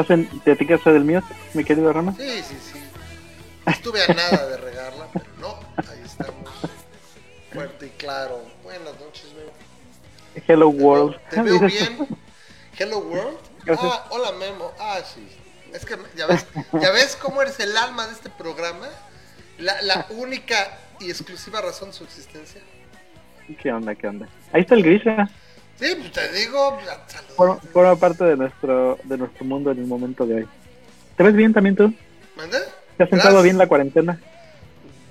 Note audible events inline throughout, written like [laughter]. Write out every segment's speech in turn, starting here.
¿Estás en, ¿Te etiquetas del mío, mi querido Rama? Sí, sí, sí. Estuve a nada de regarla, pero no, ahí estamos. Fuerte y claro. Buenas noches, Memo. Hello Te veo- World. ¿Te veo bien? Hello World. Gracias. Ah, hola Memo. Ah, sí. Es que ya ves, ya ves cómo eres el alma de este programa. La, la única y exclusiva razón de su existencia. ¿Qué onda, qué onda? Ahí está el Grisha. Sí, pues te digo, saludos. Forma, forma parte de nuestro, de nuestro mundo en el momento de hoy. ¿Te ves bien también tú? ¿Mande? ¿Te has sentado bien la cuarentena?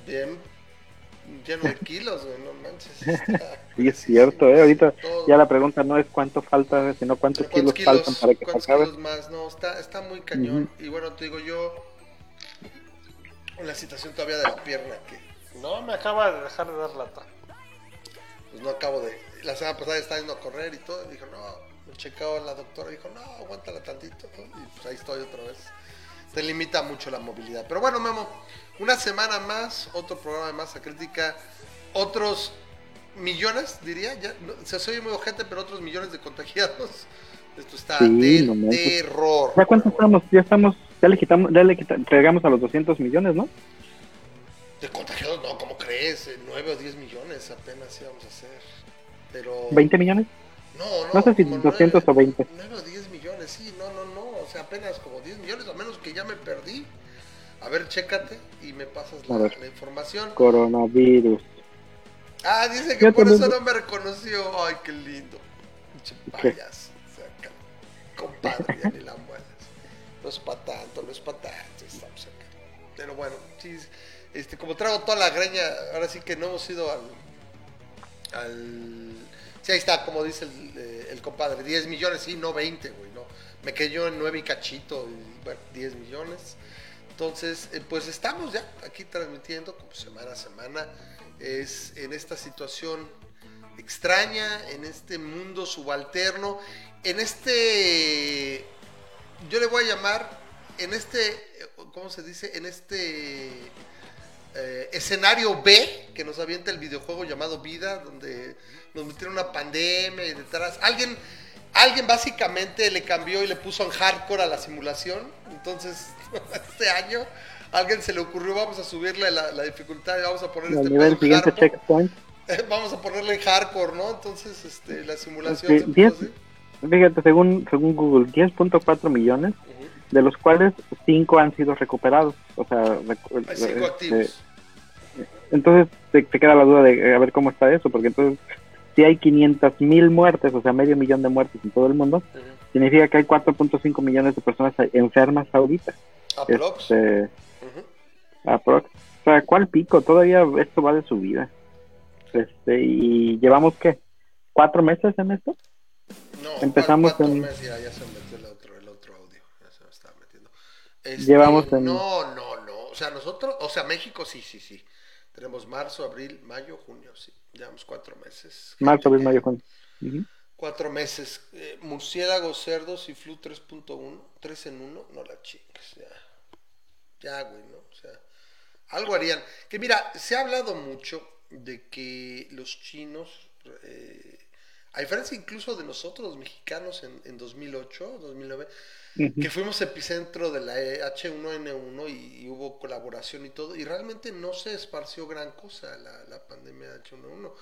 Bien, lleno de kilos, güey, no manches. [laughs] Sí, es cierto, ¿eh? Ahorita Todo. ya la pregunta no es cuánto falta, sino cuántos kilos, faltan para que se cuántos acabe. kilos más? No, está, está muy cañón. Y bueno, te digo yo, la situación todavía de la pierna que no me acaba de dejar de dar lata. Pues no acabo de. La semana pasada estaba yendo a correr y todo. Y dijo, no, me checaba la doctora. Dijo, no, aguántala tantito. Y pues ahí estoy otra vez. Te limita mucho la movilidad. Pero bueno, Memo, una semana más, otro programa de masa crítica, otros millones, diría. Ya, no, se soy muy ojete, pero otros millones de contagiados. Esto está Sí, del no terror. ¿Ya cuánto estamos? Ya estamos, ya le quitamos, ya le quita- entregamos a los 200 millones, ¿no? De contagiados, no, ¿cómo crees? Eh, 9 o 10 millones apenas íbamos. Pero. ¿20 millones? No, no. No sé si como 200 o 20. 9 o 10 millones, sí, no, no, no. O sea, apenas como 10 millones, a menos que ya me perdí. A ver, chécate y me pasas la, ver. la información. Coronavirus. Ah, dice que por también- eso no me reconoció. Ay, qué lindo. Pinche payaso. O sea, ca- compadre, ya ni la muelas. No es para tanto, no es para tanto. Estamos acá. Pero bueno, sí, este, como traigo toda la greña, ahora sí que no hemos ido al. al sí, ahí está, como dice el, eh, compadre, 10 millones, sí, no 20, güey, no. Me quedé en 9 y cachito, y, bueno, 10 millones. Entonces, eh, pues estamos ya aquí transmitiendo como semana a semana. Es en esta situación extraña, en este mundo subalterno, en este, yo le voy a llamar, en este, eh, ¿cómo se dice? En este eh, escenario B que nos avienta el videojuego llamado Vida, donde nos metieron una pandemia y detrás. Alguien, alguien básicamente le cambió y le puso en hardcore a la simulación. Entonces, [laughs] este año a alguien se le ocurrió, vamos a subirle la, la dificultad y vamos a poner este nivel siguiente checkpoint. [laughs] Vamos a ponerle en hardcore, ¿no? Entonces, este, la simulación se puso 10 así. Fíjate, según, según Google, 10.4 millones, de los cuales 5 han sido recuperados. O sea, recu- Hay cinco este, activos. Entonces te, te queda la duda de eh, a ver cómo está eso, porque entonces si hay 500 mil muertes, o sea, medio millón de muertes en todo el mundo, significa que hay 4.5 millones de personas enfermas ahorita. Aprox. Este, Ujú. aprox. O sea, ¿cuál pico? Todavía esto va de su vida. Este, y llevamos, ¿qué? ¿Cuatro meses en esto? No, Empezamos cuatro en- meses, ya, ya se metió el otro, el otro audio, ya se me estaba metiendo. Este, Llevamos en- No, no, no, o sea, nosotros, o sea, México sí, sí, sí. Tenemos marzo, abril, mayo, junio, sí. Llevamos cuatro meses. Marzo, abril, Eh, mayo, junio. Cuatro meses. Eh, murciélagos, cerdos y flu 3.1, 3 en 1, no la chingues, ya. Ya, güey, ¿no? O sea, algo harían. Que mira, se ha hablado mucho de que los chinos, eh, a diferencia incluso de nosotros, los mexicanos, en, en 2008, 2009, Que fuimos epicentro de la eh, H1N1 y, y hubo colaboración y todo, y realmente no se esparció gran cosa la, la pandemia de H1N1.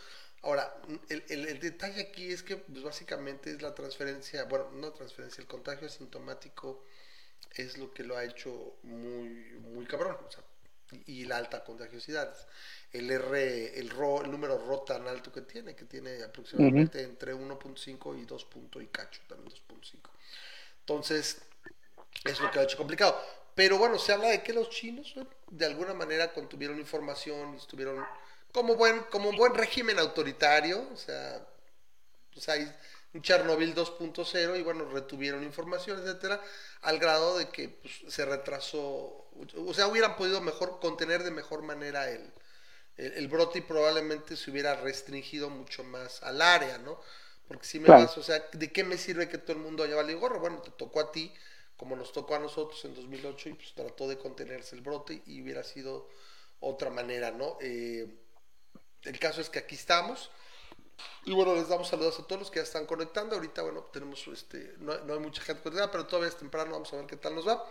Ahora, el, el- el detalle aquí es que pues, básicamente es la transferencia, bueno, no transferencia, el contagio asintomático es lo que lo ha hecho muy, muy cabrón, o sea, y, y la alta contagiosidad. El R, el, ro, el número RO tan alto que tiene, que tiene aproximadamente entre 1.5 y 2. punto y cacho, también 2.5. Entonces, es lo que ha hecho complicado. Pero bueno, se habla de que los chinos de alguna manera contuvieron información y estuvieron como buen, como buen régimen autoritario, o sea, pues hay un Chernobyl 2.0 y bueno, retuvieron información, etcétera, al grado de que pues, se retrasó, o sea, hubieran podido mejor contener de mejor manera el, el brote y probablemente se hubiera restringido mucho más al área, ¿no? Porque si me Claro. vas, o sea, ¿de qué me sirve que todo el mundo haya valido gorro? Bueno, te tocó a ti, como nos tocó a nosotros en 2008, y pues trató de contenerse el brote y hubiera sido otra manera, ¿no? Eh, el caso es que aquí estamos. Y bueno, les damos saludos a todos los que ya están conectando. Ahorita, bueno, tenemos, este, no, no hay mucha gente conectada, pero todavía es temprano, vamos a ver qué tal nos va.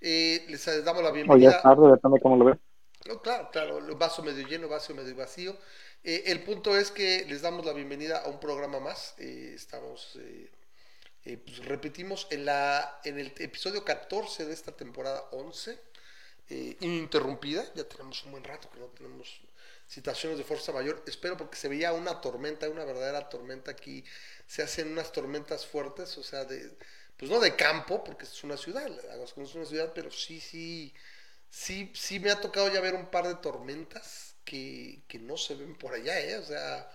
Eh, les damos la O ya bienvenida. es tarde, depende cómo lo ves. No, claro, claro, el vaso medio lleno, vaso medio vacío. Eh, el punto es que les damos la bienvenida a un programa más. Eh, estamos, eh, eh, pues repetimos, en, la, en el episodio 14 de esta temporada 11, eh, ininterrumpida. Ya tenemos un buen rato que no tenemos situaciones de fuerza mayor. Espero porque se veía una tormenta, una verdadera tormenta aquí. Se hacen unas tormentas fuertes, o sea, de, pues no de campo, porque es una ciudad, es una ciudad, pero sí, sí, sí, sí me ha tocado ya ver un par de tormentas que, no se ven por allá, ¿eh? O sea,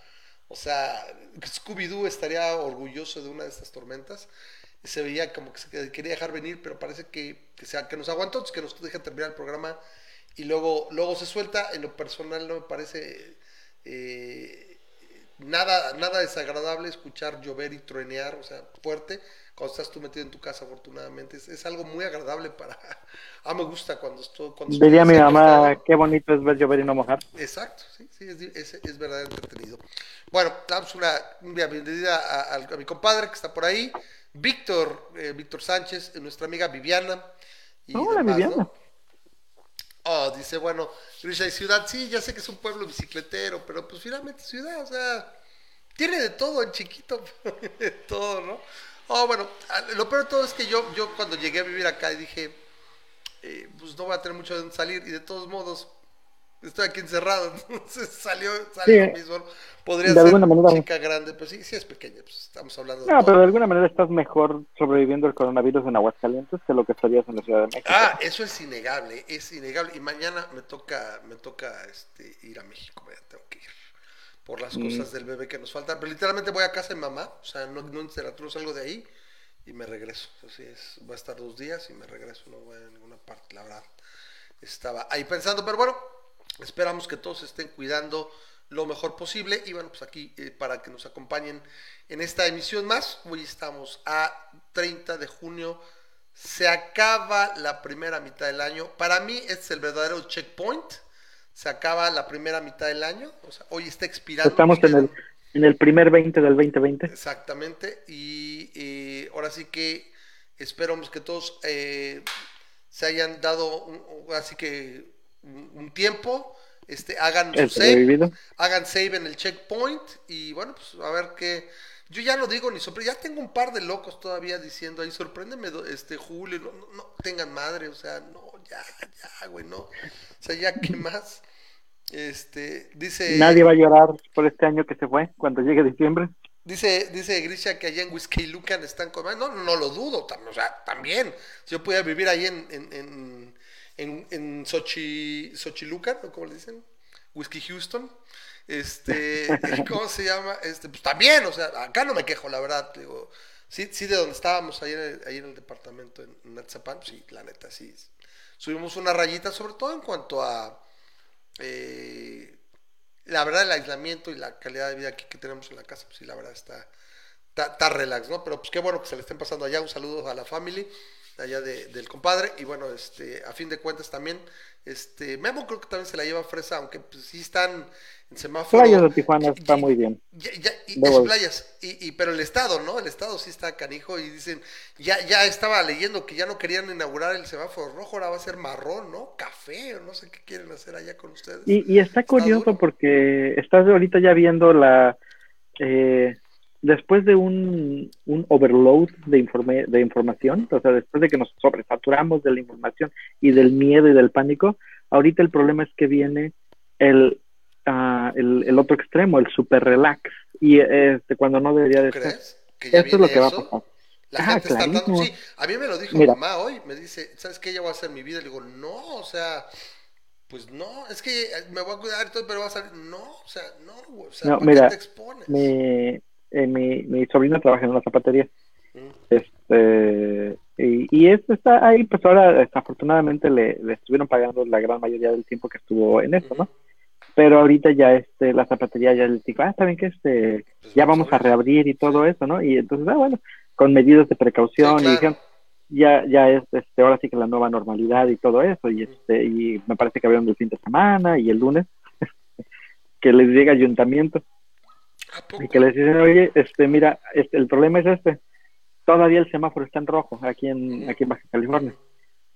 o sea, Scooby-Doo estaría orgulloso de una de estas tormentas. Se veía como que se quería dejar venir, pero parece que, que, sea, que nos aguantó, que nos deja terminar el programa y luego, luego se suelta. En lo personal no me parece eh, nada, nada desagradable escuchar llover y truenear, o sea, fuerte, cuando estás tú metido en tu casa, afortunadamente. Es, es algo muy agradable para... [laughs] Ah, me gusta cuando estoy... Cuando Diría estoy mi mamá, qué bonito es ver llover y no mojar. Exacto, sí, sí, es, es, es verdaderamente entretenido. Bueno, damos una, una bienvenida a, a, a, mi compadre que está por ahí, Víctor, eh, Víctor Sánchez, nuestra amiga Viviana. Y Hola, demás, Viviana. ¿no? Oh, dice, bueno, Grisha y Ciudad, sí, ya sé que es un pueblo bicicletero, pero pues finalmente ciudad, o sea, tiene de todo en chiquito, [laughs] de todo, ¿no? Oh, bueno, lo peor de todo es que yo, yo cuando llegué a vivir acá dije, eh, pues no voy a tener mucho de dónde salir y de todos modos estoy aquí encerrado, [laughs] entonces salió, salió sí, lo mismo. Podría de ser alguna manera, chica grande, pero sí, sí es pequeña, pues estamos hablando de No, todo. pero de alguna manera estás mejor sobreviviendo el coronavirus en Aguascalientes que lo que estarías en la Ciudad de México. Ah, eso es innegable, es innegable. Y mañana me toca, me toca este, ir a México, ya tengo que ir por las mm. cosas del bebé que nos faltan. Pero literalmente voy a casa de mamá, o sea, no, no no salgo de ahí y me regreso. Así es, voy a estar dos días y me regreso, no voy a ninguna parte, la verdad. Estaba ahí pensando, pero bueno, esperamos que todos estén cuidando lo mejor posible y bueno, pues aquí eh, para que nos acompañen en esta emisión más, hoy estamos a 30 de junio, se acaba la primera mitad del año, para mí este es el verdadero checkpoint, se acaba la primera mitad del año, o sea, hoy está expirando. Estamos en el, en el primer 20 del 2020. Exactamente, y eh, ahora sí que esperamos que todos eh, se hayan dado, un, así que un, un tiempo, este, hagan su save, hagan save en el checkpoint y bueno, pues a ver qué. Yo ya no digo ni sorprende, ya tengo un par de locos todavía diciendo ahí, sorpréndeme, este Julio, no, no, no tengan madre, o sea, no, ya, ya, güey, no. O sea, ya, ¿qué más? Este, dice. Nadie va a llorar por este año que se fue cuando llegue diciembre. Dice, dice Grisha que allá en Whiskey Lucan están comiendo. No, no lo dudo, o sea, también. Si yo pudiera vivir ahí en, en, en en, en Sochi, Xochilucan, ¿no? ¿Cómo le dicen? Whisky Houston. Este, [laughs] ¿cómo se llama? Este, pues también, o sea, acá no me quejo, la verdad, digo, sí, sí, de donde estábamos el, ahí en el departamento en, en Atzapan, sí, la neta, sí, subimos una rayita, sobre todo en cuanto a, eh, la verdad, el aislamiento y la calidad de vida que tenemos en la casa, pues sí, la verdad está, está, está relax, ¿no? Pero pues qué bueno que se le estén pasando allá, un saludo a la family allá de, del compadre y bueno este a fin de cuentas también este Memo creo que también se la lleva fresa aunque pues, sí están en semáforo. Playas de Tijuana y, está muy bien. Ya, ya, y, es playas y, y, pero el estado no el estado sí está canijo y dicen ya ya estaba leyendo que ya no querían inaugurar el semáforo rojo ahora va a ser marrón no café o no sé qué quieren hacer allá con ustedes. Y, y está, curioso porque estás ahorita ya viendo la eh, después de un, un overload de, informe, de información, o sea, después de que nos sobresaturamos de la información y del miedo y del pánico, ahorita el problema es que viene el, uh, el, el, otro extremo, el super relax, y este, cuando no debería de ser. Esto es lo que eso? va a pasar. La ah, gente está dando, sí, a mí me lo dijo Mira. mamá hoy, me dice, ¿sabes qué? Ya voy a hacer mi vida. Le digo, no, o sea, pues no, es que me voy a cuidar y todo, pero va a salir, no, o sea, no, o sea, no, ¿por mira, qué te expones? Me, eh, mi, mi sobrino trabaja en una zapatería. Mm. Este, y, y esto está ahí, pues ahora desafortunadamente le, le, estuvieron pagando la gran mayoría del tiempo que estuvo en esto, ¿no? Pero ahorita ya este, la zapatería ya le dijo, ah, está bien que este, pues ya vamos a reabrir y todo eso, ¿no? Y entonces, ah, bueno, con medidas de precaución sí, claro. y dijeron, ya, ya es este, ahora sí que la nueva normalidad y todo eso, y este, y me parece que abrieron el fin de semana y el lunes. [laughs] que les llega ayuntamiento y que les dicen, oye, este, mira, este, el problema es este, todavía el semáforo está en rojo aquí en, aquí en Baja California.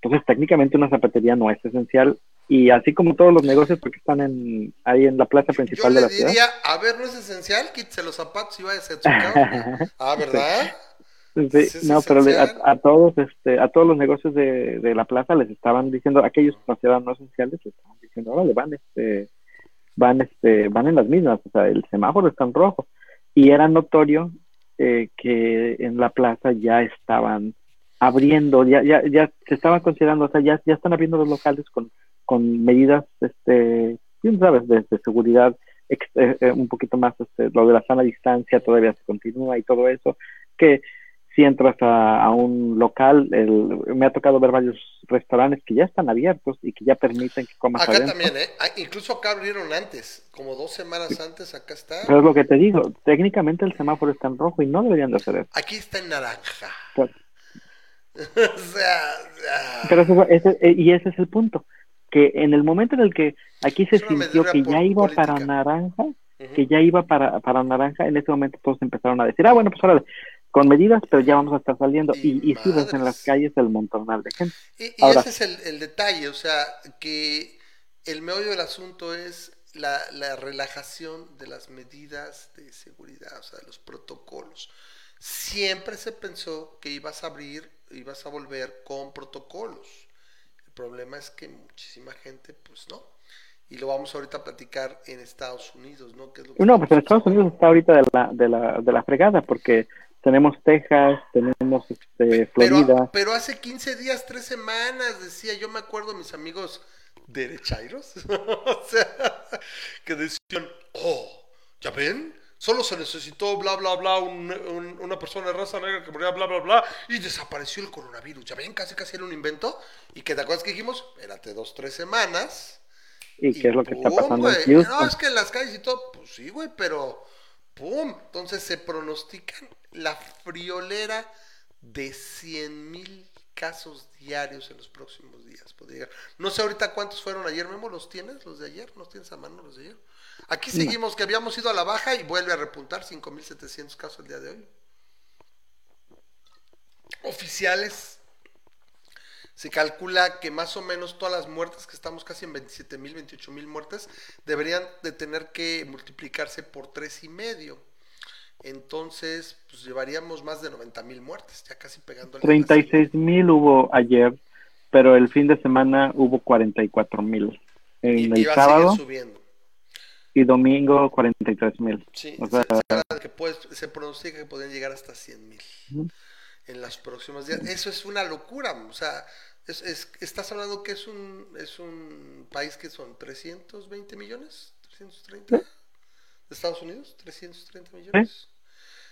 Entonces, técnicamente una zapatería no es esencial y así como todos los negocios porque están en, ahí en la plaza principal de la ciudad. Diría, a ver, no es esencial, quítese los zapatos y vaya a su casa. [laughs] ah, ¿verdad? Sí, no, pero a, todos, este, a todos los negocios de, de, la plaza les estaban diciendo, aquellos que consideraban no esenciales, les estaban diciendo, órale, van, este, van, este, van en las mismas, o sea, el semáforo está en rojo. Y era notorio eh, que en la plaza ya estaban abriendo, ya, ya, ya se estaban considerando, o sea, ya, ya están abriendo los locales con, con medidas, este, sabes, de, seguridad, eh, eh, un poquito más, este, lo de la sana distancia todavía se continúa y todo eso, que si entras a, un local, el, me ha tocado ver varios restaurantes que ya están abiertos y que ya permiten que comas Acá también, ¿eh? Ah, incluso acá abrieron antes, como dos semanas antes, acá está. Pero es lo que te digo, técnicamente el semáforo está en rojo y no deberían de hacer eso. Aquí está en naranja. [laughs] o sea, Pero ese, eh, y ese es el punto, que en el momento en el que aquí se sintió que ya iba para naranja, que ya iba para, para naranja, en ese momento todos empezaron a decir, ah, bueno, pues ahora con medidas, pero ya vamos a estar saliendo. Y, y, ves en las calles el montonal de gente. Y, ese es el, el, detalle, o sea, que el meollo del asunto es la, la, relajación de las medidas de seguridad, o sea, de los protocolos. Siempre se pensó que ibas a abrir, ibas a volver con protocolos. El problema es que muchísima gente, pues no. Y lo vamos ahorita a platicar en Estados Unidos, ¿no? no, pues en Estados Unidos está ahorita de la, de la, de la fregada, porque tenemos Texas, tenemos este, Florida. Pero, hace 15 días, 3 semanas, decía, yo me acuerdo mis amigos derechairos, [laughs] o sea, que decían, oh, ¿ya ven? Solo se necesitó bla, bla, bla, una persona de raza negra que moría, bla, bla, bla, y desapareció el coronavirus. ¿Ya ven? Casi, casi era un invento. ¿Y que te acuerdas que dijimos? Espérate dos, tres semanas. ¿Y, qué es lo que está pasando No, es que en las calles y todo, pues sí, güey, pero ¡pum! Entonces se pronostican la friolera de 100 mil casos diarios en los próximos días. Podría No sé ahorita cuántos fueron ayer, Memo, ¿los tienes? ¿Los de ayer? ¿Los tienes a mano los de ayer? Aquí seguimos que habíamos ido a la baja y vuelve a repuntar 5.700 casos el día de hoy. Oficiales, se calcula que más o menos todas las muertes, que estamos casi en 27 mil, 28 mil muertes, deberían de tener que multiplicarse por tres y medio entonces pues llevaríamos más de 90 mil muertes, ya casi pegando. 36 mil hubo ayer, pero el fin de semana hubo 44 mil. En el sábado. subiendo. Y domingo 43 mil. Sí, o sea, se, que se pronostica que pueden llegar hasta 100 mil en las próximas días. Eso es una locura, o sea, es, estás hablando que es un, es un país que son 320 millones, 330 de Estados Unidos, 330 millones.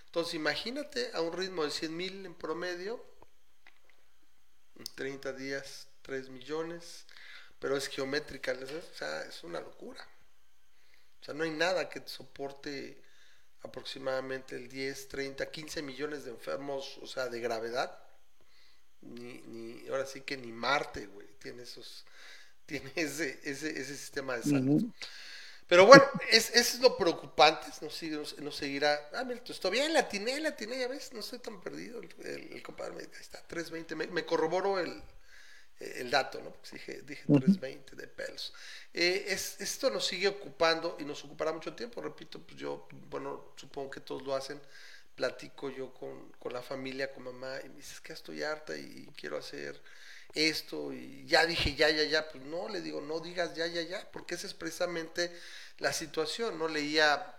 Entonces imagínate a un ritmo de 100 mil en promedio, 30 días, 3 millones, pero es geométrica, o sea, es una locura. O sea, no hay nada que soporte aproximadamente el 10, 30, 15 millones de enfermos, o sea, de gravedad. Ni, ni ahora sí que ni Marte, güey, tiene esos, [laughs] tiene ese, ese, ese sistema de salud. Pero bueno, es, es lo preocupante, no, sigue, no, seguirá. Ah, mira, estoy bien, la atiné, la atiné, ya ves, no estoy tan perdido. El, compadre me ahí está, 320, me, me corroboró el, el dato, ¿no? Porque dije, dije 320 de pelos. Eh, es, esto nos sigue ocupando y nos ocupará mucho tiempo, repito, pues yo, bueno, supongo que todos lo hacen. Platico yo con, con la familia, con mamá, y me dices que estoy harta y quiero hacer esto y ya dije ya, ya, ya, pues no, le digo, no digas ya, ya, ya, porque esa es precisamente la situación, ¿no? Leía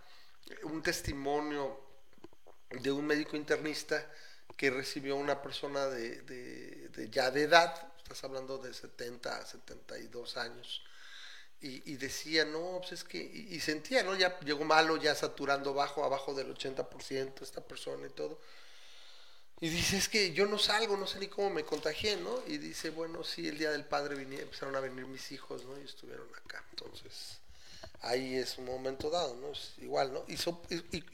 un testimonio de un médico internista que recibió una persona de, de, ya de edad, estás hablando de 70 a 72 años, y, y decía, no, pues es que, y, y, sentía, ¿no? Ya llegó malo, ya saturando bajo, abajo del 80% esta persona y todo y dice, es que yo no salgo, no sé ni cómo me contagié, ¿no? Y dice, bueno, sí, el día del padre vinieron, empezaron a venir mis hijos, ¿no? Y estuvieron acá. Entonces, ahí es un momento dado, ¿no? Es igual, ¿no? Y,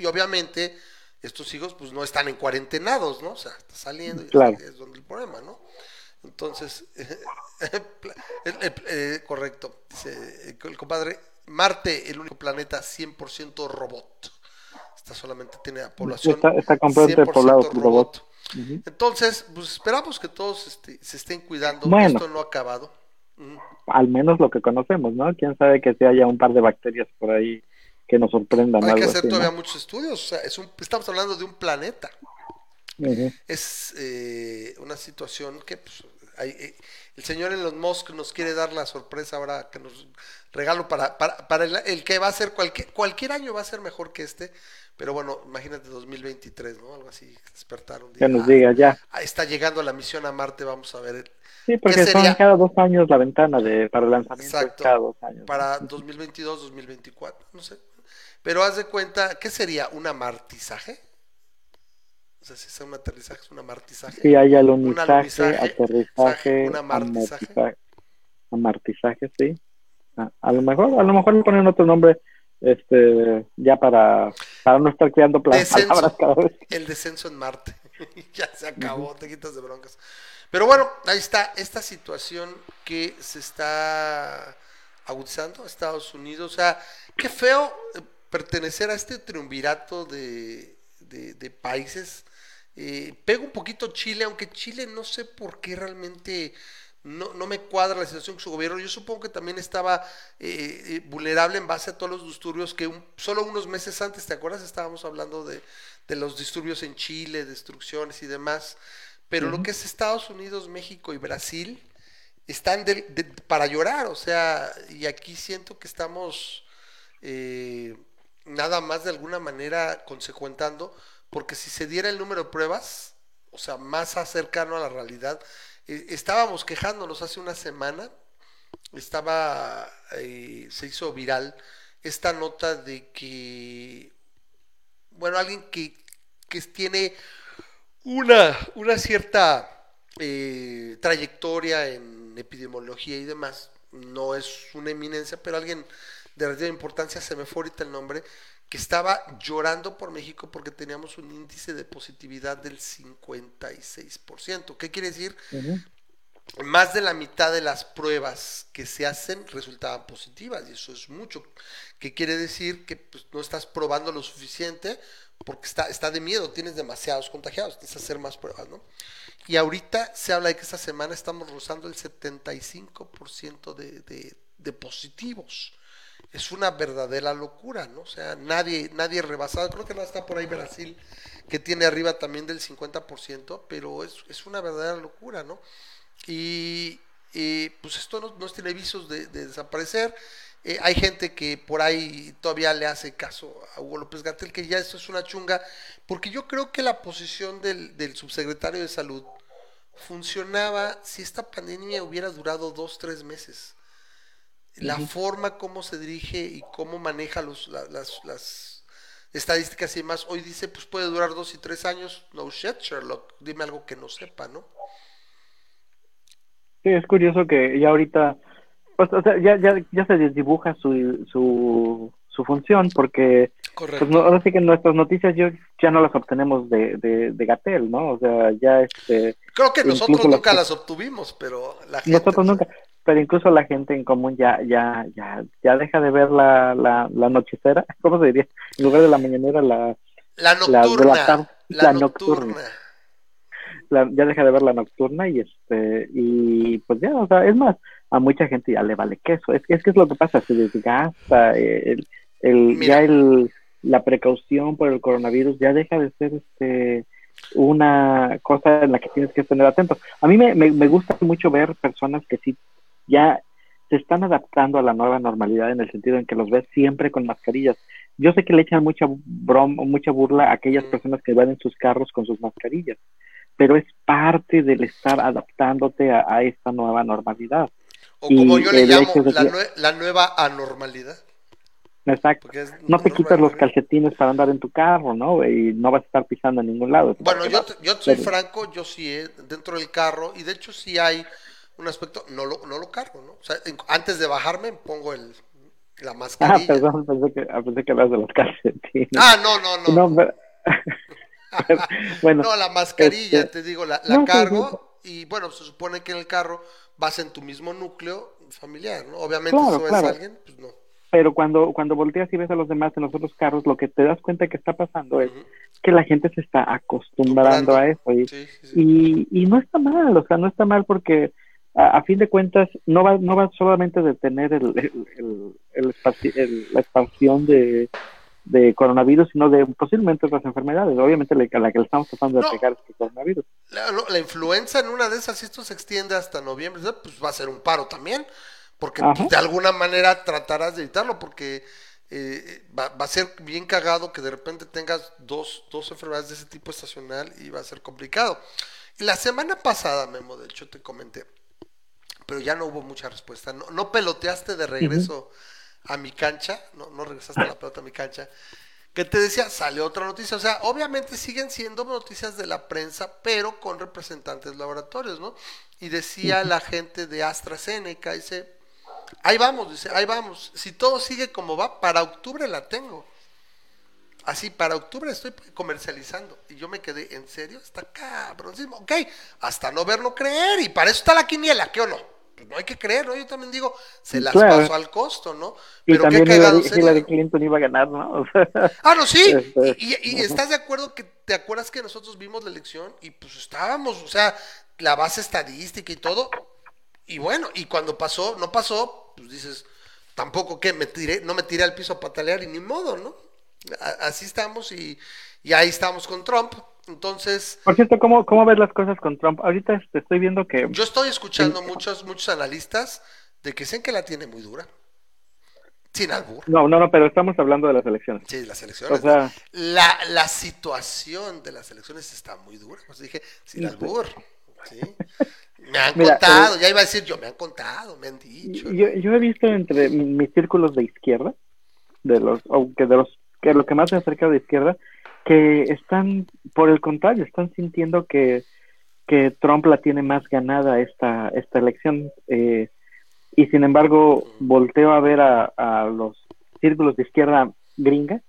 y, obviamente, estos hijos, pues no están en cuarentenados, ¿no? O sea, está saliendo y es donde el problema, ¿no? Entonces, [laughs] eh, correcto, dice el compadre, Marte, el único planeta 100% robot. Esta solamente tiene la población. Está, está completamente poblado por robot. Uh-huh. Entonces, pues esperamos que todos este, se estén cuidando. Bueno, Esto no ha acabado. Al menos lo que conocemos, ¿no? Quién sabe que si haya un par de bacterias por ahí que nos sorprendan. Hay algo que hacer así, todavía ¿no? muchos estudios. O sea, es un, estamos hablando de un planeta. Es eh, una situación que pues, el señor Elon Musk nos quiere dar la sorpresa ahora que nos regalo para, para, para el, el que va a ser cualquier, cualquier año va a ser mejor que este. Pero bueno, imagínate 2023, ¿no? Algo así, despertar un día. Que nos diga ya. Ah, está llegando la misión a Marte, vamos a ver. el- Sí, porque son sería? cada dos años la ventana de para el lanzamiento. Exacto. Cada dos años. para 2022, 2024, no sé. Pero haz de cuenta, ¿qué sería? ¿Un amartizaje? O sea, si es un aterrizaje, es un amartizaje. Sí, hay Un alunizaje, alunizaje, aterrizaje, un amartizaje. amartizaje, amartizaje, sí. A, a lo mejor, a lo mejor le ponen otro nombre, este, ya para, para no estar creando Descenso. palabras cada vez. El descenso en Marte. [laughs] ya se acabó, te quitas de broncas. Pero bueno, ahí está esta situación que se está agudizando Estados Unidos. O sea, qué feo eh, pertenecer a este triunvirato de, de- de países. Eh, pega un poquito Chile, aunque Chile no sé por qué realmente no, no me cuadra la situación con su gobierno. Yo supongo que también estaba eh, eh, vulnerable en base a todos los disturbios que un- solo unos meses antes, ¿te acuerdas? Estábamos hablando de, de los disturbios en Chile, destrucciones y demás. Pero lo que es Estados Unidos, México y Brasil están de- de- para llorar, o sea, y aquí siento que estamos eh, nada más de alguna manera consecuentando, porque si se diera el número de pruebas, o sea, más cercano a la realidad, eh, estábamos quejándonos hace una semana, estaba, eh, se hizo viral esta nota de que, bueno, alguien que, que tiene una, una cierta eh, trayectoria en epidemiología y demás, no es una eminencia, pero alguien de relativa importancia, se me fue ahorita el nombre, que estaba llorando por México porque teníamos un índice de positividad del 56%. ¿Qué quiere decir? Más de la mitad de las pruebas que se hacen resultaban positivas y eso es mucho. ¿Qué quiere decir? Que pues, no estás probando lo suficiente porque está, está de miedo, tienes demasiados contagiados, tienes que hacer más pruebas, ¿no? Y ahorita se habla de que esta semana estamos rozando el 75% de, de, de positivos. Es una verdadera locura, ¿no? O sea, nadie, nadie rebasado. Creo que no está por ahí Brasil, que tiene arriba también del 50%, pero es, es una verdadera locura, ¿no? Y, y, pues esto no, no tiene visos de, de desaparecer. Eh, hay gente que por ahí todavía le hace caso a Hugo López Gatel, que ya esto es una chunga, porque yo creo que la posición del, del subsecretario de salud funcionaba si esta pandemia hubiera durado dos, tres meses. La forma como se dirige y cómo maneja los, la- las, las estadísticas y demás, hoy dice, pues puede durar dos y tres años. No shit, Sherlock, dime algo que no sepa, ¿no? Sí, es curioso que ya ahorita, pues, o sea, ya, ya, ya se desdibuja su, su, su función, porque Correcto. pues, no, ahora sí que nuestras noticias yo, ya no las obtenemos de, de, de Gatel, ¿no? O sea, ya este, Creo que nosotros las nunca que- las obtuvimos, pero la gente. nosotros nunca, pero incluso la gente en común ya, ya, ya, ya deja de ver la, la, la nochecera, [laughs] ¿cómo se diría? En lugar de la mañanera, la, La nocturna. tarde, La, nocturna. nocturna. la- ya deja de ver la nocturna y este, y pues ya, o sea, es más, a mucha gente ya le vale queso, es que es que es lo que pasa, se desgasta, el, el, Mira. ya el, la precaución por el coronavirus ya deja de ser este una cosa en la que tienes que tener atento. A mí me, me, me gusta mucho ver personas que sí ya se están adaptando a la nueva normalidad en el sentido en que los ves siempre con mascarillas. Yo sé que le echan mucha broma, mucha burla a aquellas personas que van en sus carros con sus mascarillas, pero es parte del estar adaptándote a, a esta nueva normalidad. O como Y yo le llamo, la, que- nue- la nueva anormalidad. Exacto. No te quitas los calcetines para andar en tu carro, ¿no? Y no vas a estar pisando en ningún lado. Bueno, yo, te- yo soy Pero- franco, yo sí, eh, dentro del carro, y de hecho sí hay un aspecto, no lo, no lo cargo, ¿no? O sea, antes de bajarme pongo el, la Ah, mascarilla. perdón, pensé que, ah, pensé que hablas de los calcetines. Ah, no, no, no. No, [laughs] pero- bueno, no, la mascarilla, este, te digo, la, la no, cargo y bueno, se supone que en el carro vas en tu mismo núcleo familiar, ¿no? Obviamente Claro, si ves claro. a alguien, pues no. pero cuando, cuando volteas y ves a los demás en los otros carros, lo que te das cuenta que está pasando es que la gente se está acostumbrando a eso. Y, y, no está mal, o sea, no está mal porque a, fin de cuentas no va, no va solamente a detener el, el, la expansión de, de coronavirus, sino de posiblemente otras enfermedades. Obviamente la, la que le estamos tratando de pegar es el coronavirus. La, la, influenza en una de esas, si esto se extiende hasta noviembre, pues va a ser un paro también porque pues, de alguna manera tratarás de evitarlo, porque eh, va, a ser bien cagado que de repente tengas dos, dos enfermedades de ese tipo estacional y va a ser complicado. La semana pasada, Memo, de hecho te comenté, pero ya no hubo mucha respuesta. No, no peloteaste de regreso a mi cancha, no, no regresaste la pelota a mi cancha, que te decía, sale otra noticia. O sea, obviamente siguen siendo noticias de la prensa, pero con representantes laboratorios, ¿no? Y decía la gente de AstraZeneca, dice, Ahí vamos, dice, ahí vamos. Si todo sigue como va, para octubre la tengo. Así, para octubre estoy comercializando. Y yo me quedé, ¿en serio? Está cabronísimo. Ok, hasta no verlo creer. Y para eso está la quiniela, ¿qué o no? Pues no hay que creer, ¿no? Yo también digo, se las paso al costo, ¿no? Pero y también qué cagado Hillary, Clinton iba a ganar, ¿no? ah, no, sí. Este, y, y, estás de acuerdo que, ¿te acuerdas que nosotros vimos la elección? Y pues estábamos, o sea, la base estadística y todo. Y bueno, y cuando pasó, no pasó, pues dices, tampoco que me tiré, no me tiré al piso a patalear y ni modo, ¿no? así estamos y, ahí estamos con Trump. Entonces. Por cierto, ¿cómo, ¿cómo ves las cosas con Trump? Ahorita te estoy viendo que. Yo estoy escuchando muchos, muchos analistas de que dicen que la tiene muy dura. Sin albur. No, no, no, pero estamos hablando de las elecciones. Sí, las elecciones. O sea... la, la situación de las elecciones está muy dura. Pues dije, sin albur. ¿sí? Me han contado, eh, ya iba a decir yo, me han contado, me han dicho. Yo, he visto entre mis círculos de izquierda, de los, aunque de los, que lo que más se acerca de izquierda, que están, por el contrario, están sintiendo que, que Trump la tiene más ganada esta, esta elección. Eh, y sin embargo, volteo a ver a, a los círculos de izquierda gringa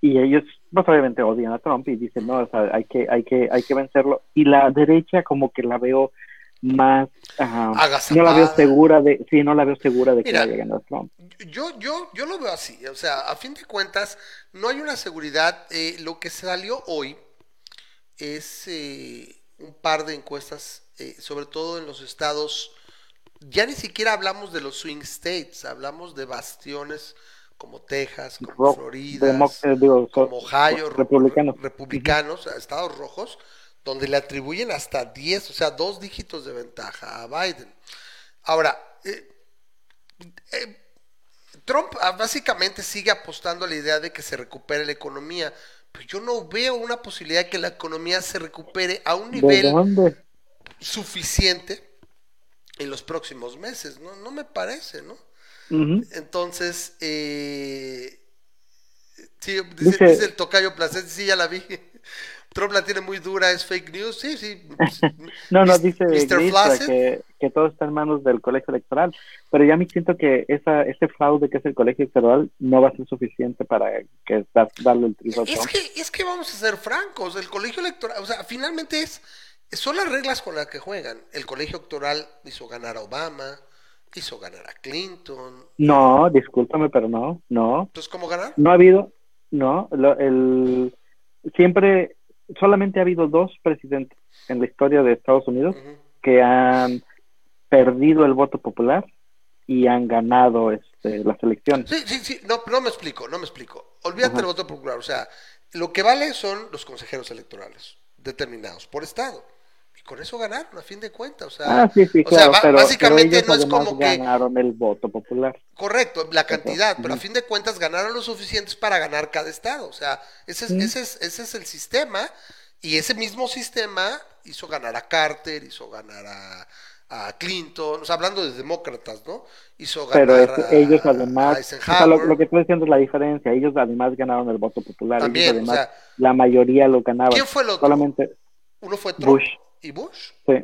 y ellos pues obviamente odian a Trump y dicen no o hay que hay que hay que vencerlo y la derecha como que la veo más no la veo segura de sí no la veo segura de que vaya a Trump. yo yo yo lo veo así o sea a fin de cuentas no hay una seguridad eh, lo que salió hoy es eh, un par de encuestas eh, sobre todo en los estados ya ni siquiera hablamos de los swing states hablamos de bastiones como Texas como Florida como Ohio republicanos, republicanos estados rojos donde le atribuyen hasta 10, o sea, dos dígitos de ventaja a Biden. Ahora, eh, eh, Trump ah, básicamente sigue apostando a la idea de que se recupere la economía, pero yo no veo una posibilidad de que la economía se recupere a un nivel suficiente en los próximos meses, ¿no? No me parece, ¿no? Entonces, eh, sí, dice, el tocayo Placer, sí, ya la vi. Trump la tiene muy dura, es fake news, sí, sí. [laughs] no, no, dice que, que, todo está en manos del colegio electoral, pero ya me siento que esa, ese fraude que es el colegio electoral no va a ser suficiente para que darle el triunfo. Es que, es que vamos a ser francos, el colegio electoral, o sea, finalmente es, son las reglas con las que juegan. El colegio electoral hizo ganar a Obama, hizo ganar a Clinton. No, discúlpame, pero no, no. Entonces, ¿cómo ganar? No ha habido, no, el, siempre solamente ha habido dos presidentes en la historia de Estados Unidos que han perdido el voto popular y han ganado este, las elecciones. Sí, sí, sí, no, no me explico, no me explico. Olvídate del voto popular, o sea, lo que vale son los consejeros electorales determinados por Estado. Con eso ganaron, a fin de cuentas. O sea, ah, sí, sí, claro, pero, básicamente no es como que. Ganaron el voto popular. Correcto, la cantidad, pero a fin de cuentas ganaron lo suficientes para ganar cada Estado. O sea, ese es, ese es, ese es el sistema. Y ese mismo sistema hizo ganar a Carter, hizo ganar a, a Clinton, o sea, hablando de demócratas, ¿no? Hizo ganar Pero ellos además, lo, que estoy diciendo es la diferencia, ellos además ganaron el voto popular, También, además, la mayoría lo ganaban. ¿Quién fue el otro? Solamente Uno fue Trump. Bush. ¿Y Bush? Sí.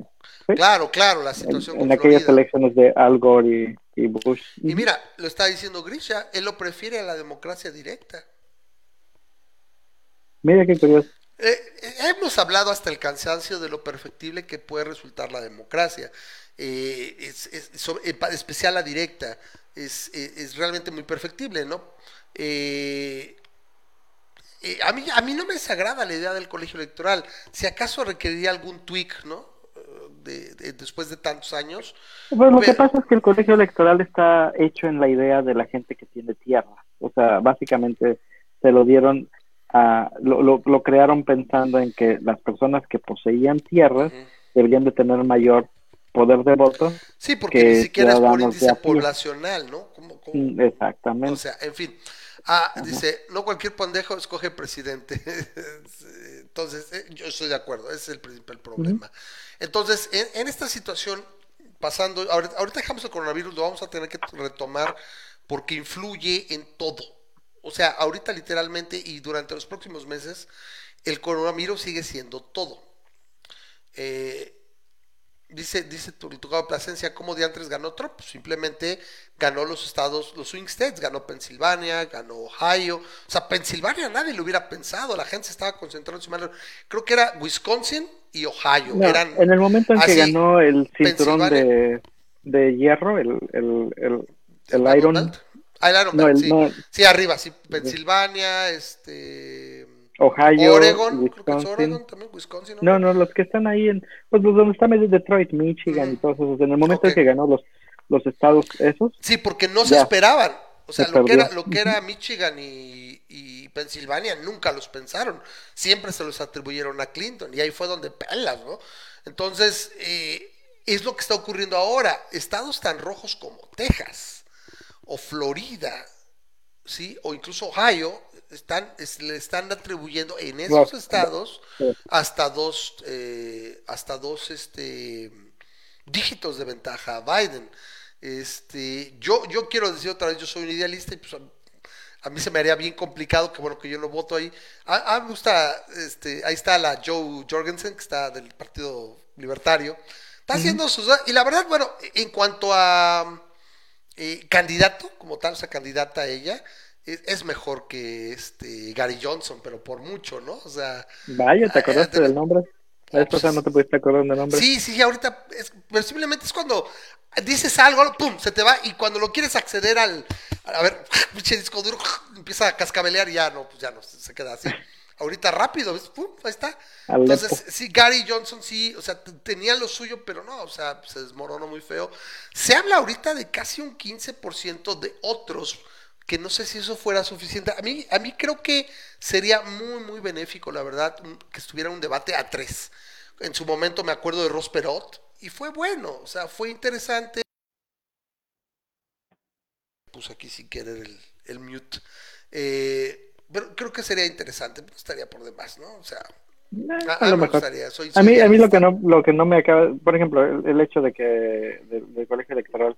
Claro, claro, la situación. En, en aquellas elecciones de Al Gore y, Bush. Y mira, lo está diciendo Grisha, él lo prefiere a la democracia directa. Mira qué curioso. Eh, hemos hablado hasta el cansancio de lo perfectible que puede resultar la democracia. eh, es, eh, especial a directa, es, es, realmente muy perfectible, ¿no? A, mí, a mí no me desagrada la idea del colegio electoral, si acaso requeriría algún tweak, ¿no? después de tantos años. Pues lo que pasa es que el colegio electoral está hecho en la idea de la gente que tiene tierra. O sea, básicamente se lo dieron a, lo, lo, crearon pensando en que las personas que poseían tierras deberían de tener mayor poder de voto. Sí, porque ni siquiera es por índice poblacional, ¿no? Mm, exactamente. O sea, en fin. Ah, dice, no cualquier pendejo escoge presidente. [laughs] Entonces, eh, yo estoy de acuerdo, ese es el principal problema. Entonces, en, esta situación, pasando, ahorita, ahorita dejamos el coronavirus, lo vamos a tener que retomar porque influye en todo. O sea, ahorita literalmente y durante los próximos meses, el coronavirus sigue siendo todo. Eh, dice, dice tu de Plasencia, ¿cómo diantres ganó Trump? Pues simplemente ganó los estados, los swing states, ganó Pensilvania, ganó Ohio. O sea, Pensilvania nadie lo hubiera pensado, la gente se estaba concentrando en su Creo que era Wisconsin y Ohio. Eran en el momento en que ganó el cinturón de, de, hierro, el, el, el, el Iron. Ah, el Iron sí. sí, arriba, sí. Pensilvania, este. Ohio, Oregon, Wisconsin. también, Wisconsin. No, no, los que están ahí en, pues donde está medio Detroit, Michigan y todos esos, en el momento en que ganó los, los estados esos. Sí, porque no se esperaban, o sea, lo que, era, lo que era Michigan y, y, Pensilvania nunca los pensaron, siempre se los atribuyeron a Clinton y ahí fue donde pelas, ¿no? Entonces, eh, es lo que está ocurriendo ahora, estados tan rojos como Texas o Florida, ¿sí? O incluso Ohio, están, le están atribuyendo en esos estados hasta dos, eh, hasta dos este, dígitos de ventaja a Biden. Este, yo, yo quiero decir otra vez, yo soy un idealista y pues a, mí se me haría bien complicado que bueno que yo no voto ahí. A, mí me gusta, este, ahí está la Joe Jorgensen, que está del Partido Libertario. Está haciendo sus... Y la verdad, bueno, en cuanto a eh, candidato, como tal, o sea, candidata a ella, es, mejor que este Gary Johnson, pero por mucho, ¿no? O sea. Vaya, ¿te acordaste del nombre? La vez no te pudiste acordar del nombre. Sí, sí, ahorita, es, pero simplemente es cuando dices algo, pum, se te va, y cuando lo quieres acceder al, a ver, [laughs] pinche disco duro, [laughs] empieza a cascabelear y ya no, pues ya no, se queda así. Ahorita rápido, ¿ves? Pum, ahí está. Entonces, sí, Gary Johnson sí, o sea, tenía lo suyo, pero no, o sea, se desmoronó muy feo. Se habla ahorita de casi un 15% de otros que no sé si eso fuera suficiente. A mí, a mí creo que sería muy, muy benéfico, la verdad, que estuviera un debate a tres. En su momento me acuerdo de Ross Perot y fue bueno, o sea, fue interesante. Puse aquí sin querer el, el mute. Eh, pero creo que sería interesante, estaría por demás, ¿no? O sea, a, lo mejor. a mí, a mí lo que no, lo que no me acaba, por ejemplo, el, hecho de que del, colegio electoral,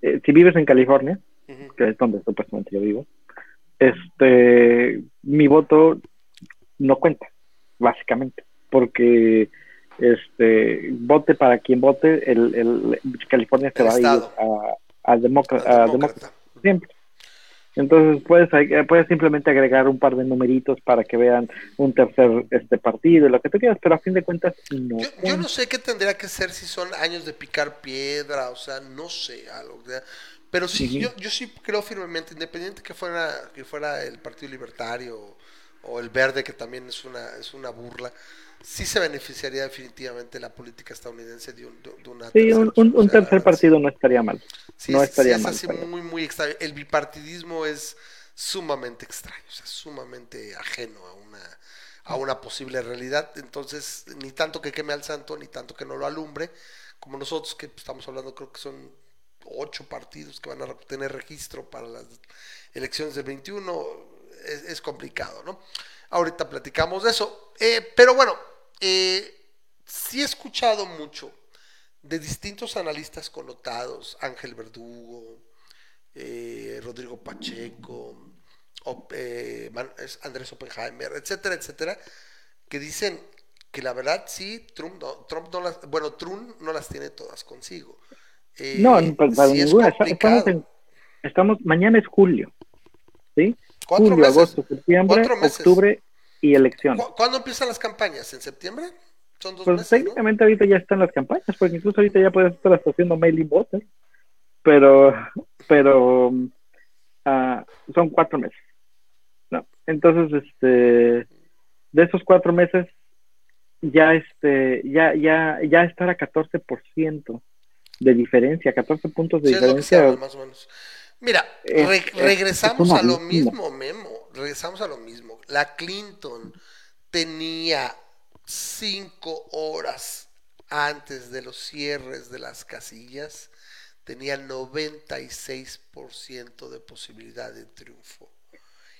eh, si vives en California, que es donde supuestamente yo vivo, este, mi voto no cuenta, básicamente, porque este, vote para quien vote, el, el California se va a ir a, a, demócrata, siempre. Entonces puedes, puedes simplemente agregar un par de numeritos para que vean un tercer este partido, lo que tú quieras, pero a fin de cuentas no. Yo, no sé qué tendría que ser si son años de picar piedra, o sea, no sé, algo. Pero sí, yo, yo sí creo firmemente, independiente que fuera, que fuera el Partido Libertario o, el Verde, que también es una, es una burla, sí se beneficiaría definitivamente la política estadounidense de, un, de una... Sí, un, tercer partido no estaría mal. no estaría es mal. Así muy, muy extraño. El bipartidismo es sumamente extraño, o sea, sumamente ajeno a una, a una posible realidad. Entonces, ni tanto que queme al santo, ni tanto que no lo alumbre, como nosotros que estamos hablando, creo que son ocho partidos que van a tener registro para las elecciones del 21, es, complicado, ¿no? Ahorita platicamos de eso. Eh, pero bueno, eh, sí he escuchado mucho de distintos analistas connotados, Ángel Verdugo, eh, Rodrigo Pacheco, Andrés Oppenheimer, etcétera, etcétera, que dicen que la verdad sí, Trump no, Trump no las, bueno, Trump no las tiene todas consigo no, eh, para, ninguna. Estamos, mañana es julio. ¿Sí? Julio, agosto, septiembre, octubre y elecciones. ¿Cuándo empiezan las campañas? ¿En septiembre? Son dos Pues meses, ¿no? técnicamente ahorita ya están las campañas, porque incluso ahorita ya puedes estar hasta haciendo mailing votes, pero, pero ah, son cuatro meses. ¿no? Entonces, este, de esos cuatro meses, ya este, ya, ya, ya estar a 14% de diferencia, 14 puntos de Sí, es lo que se diferencia. habla, más o menos. Mira, Es- re- es- regresamos es a lo mismo, Memo. Regresamos a lo mismo. La Clinton tenía cinco horas antes de los cierres de las casillas, tenía 96% de posibilidad de triunfo.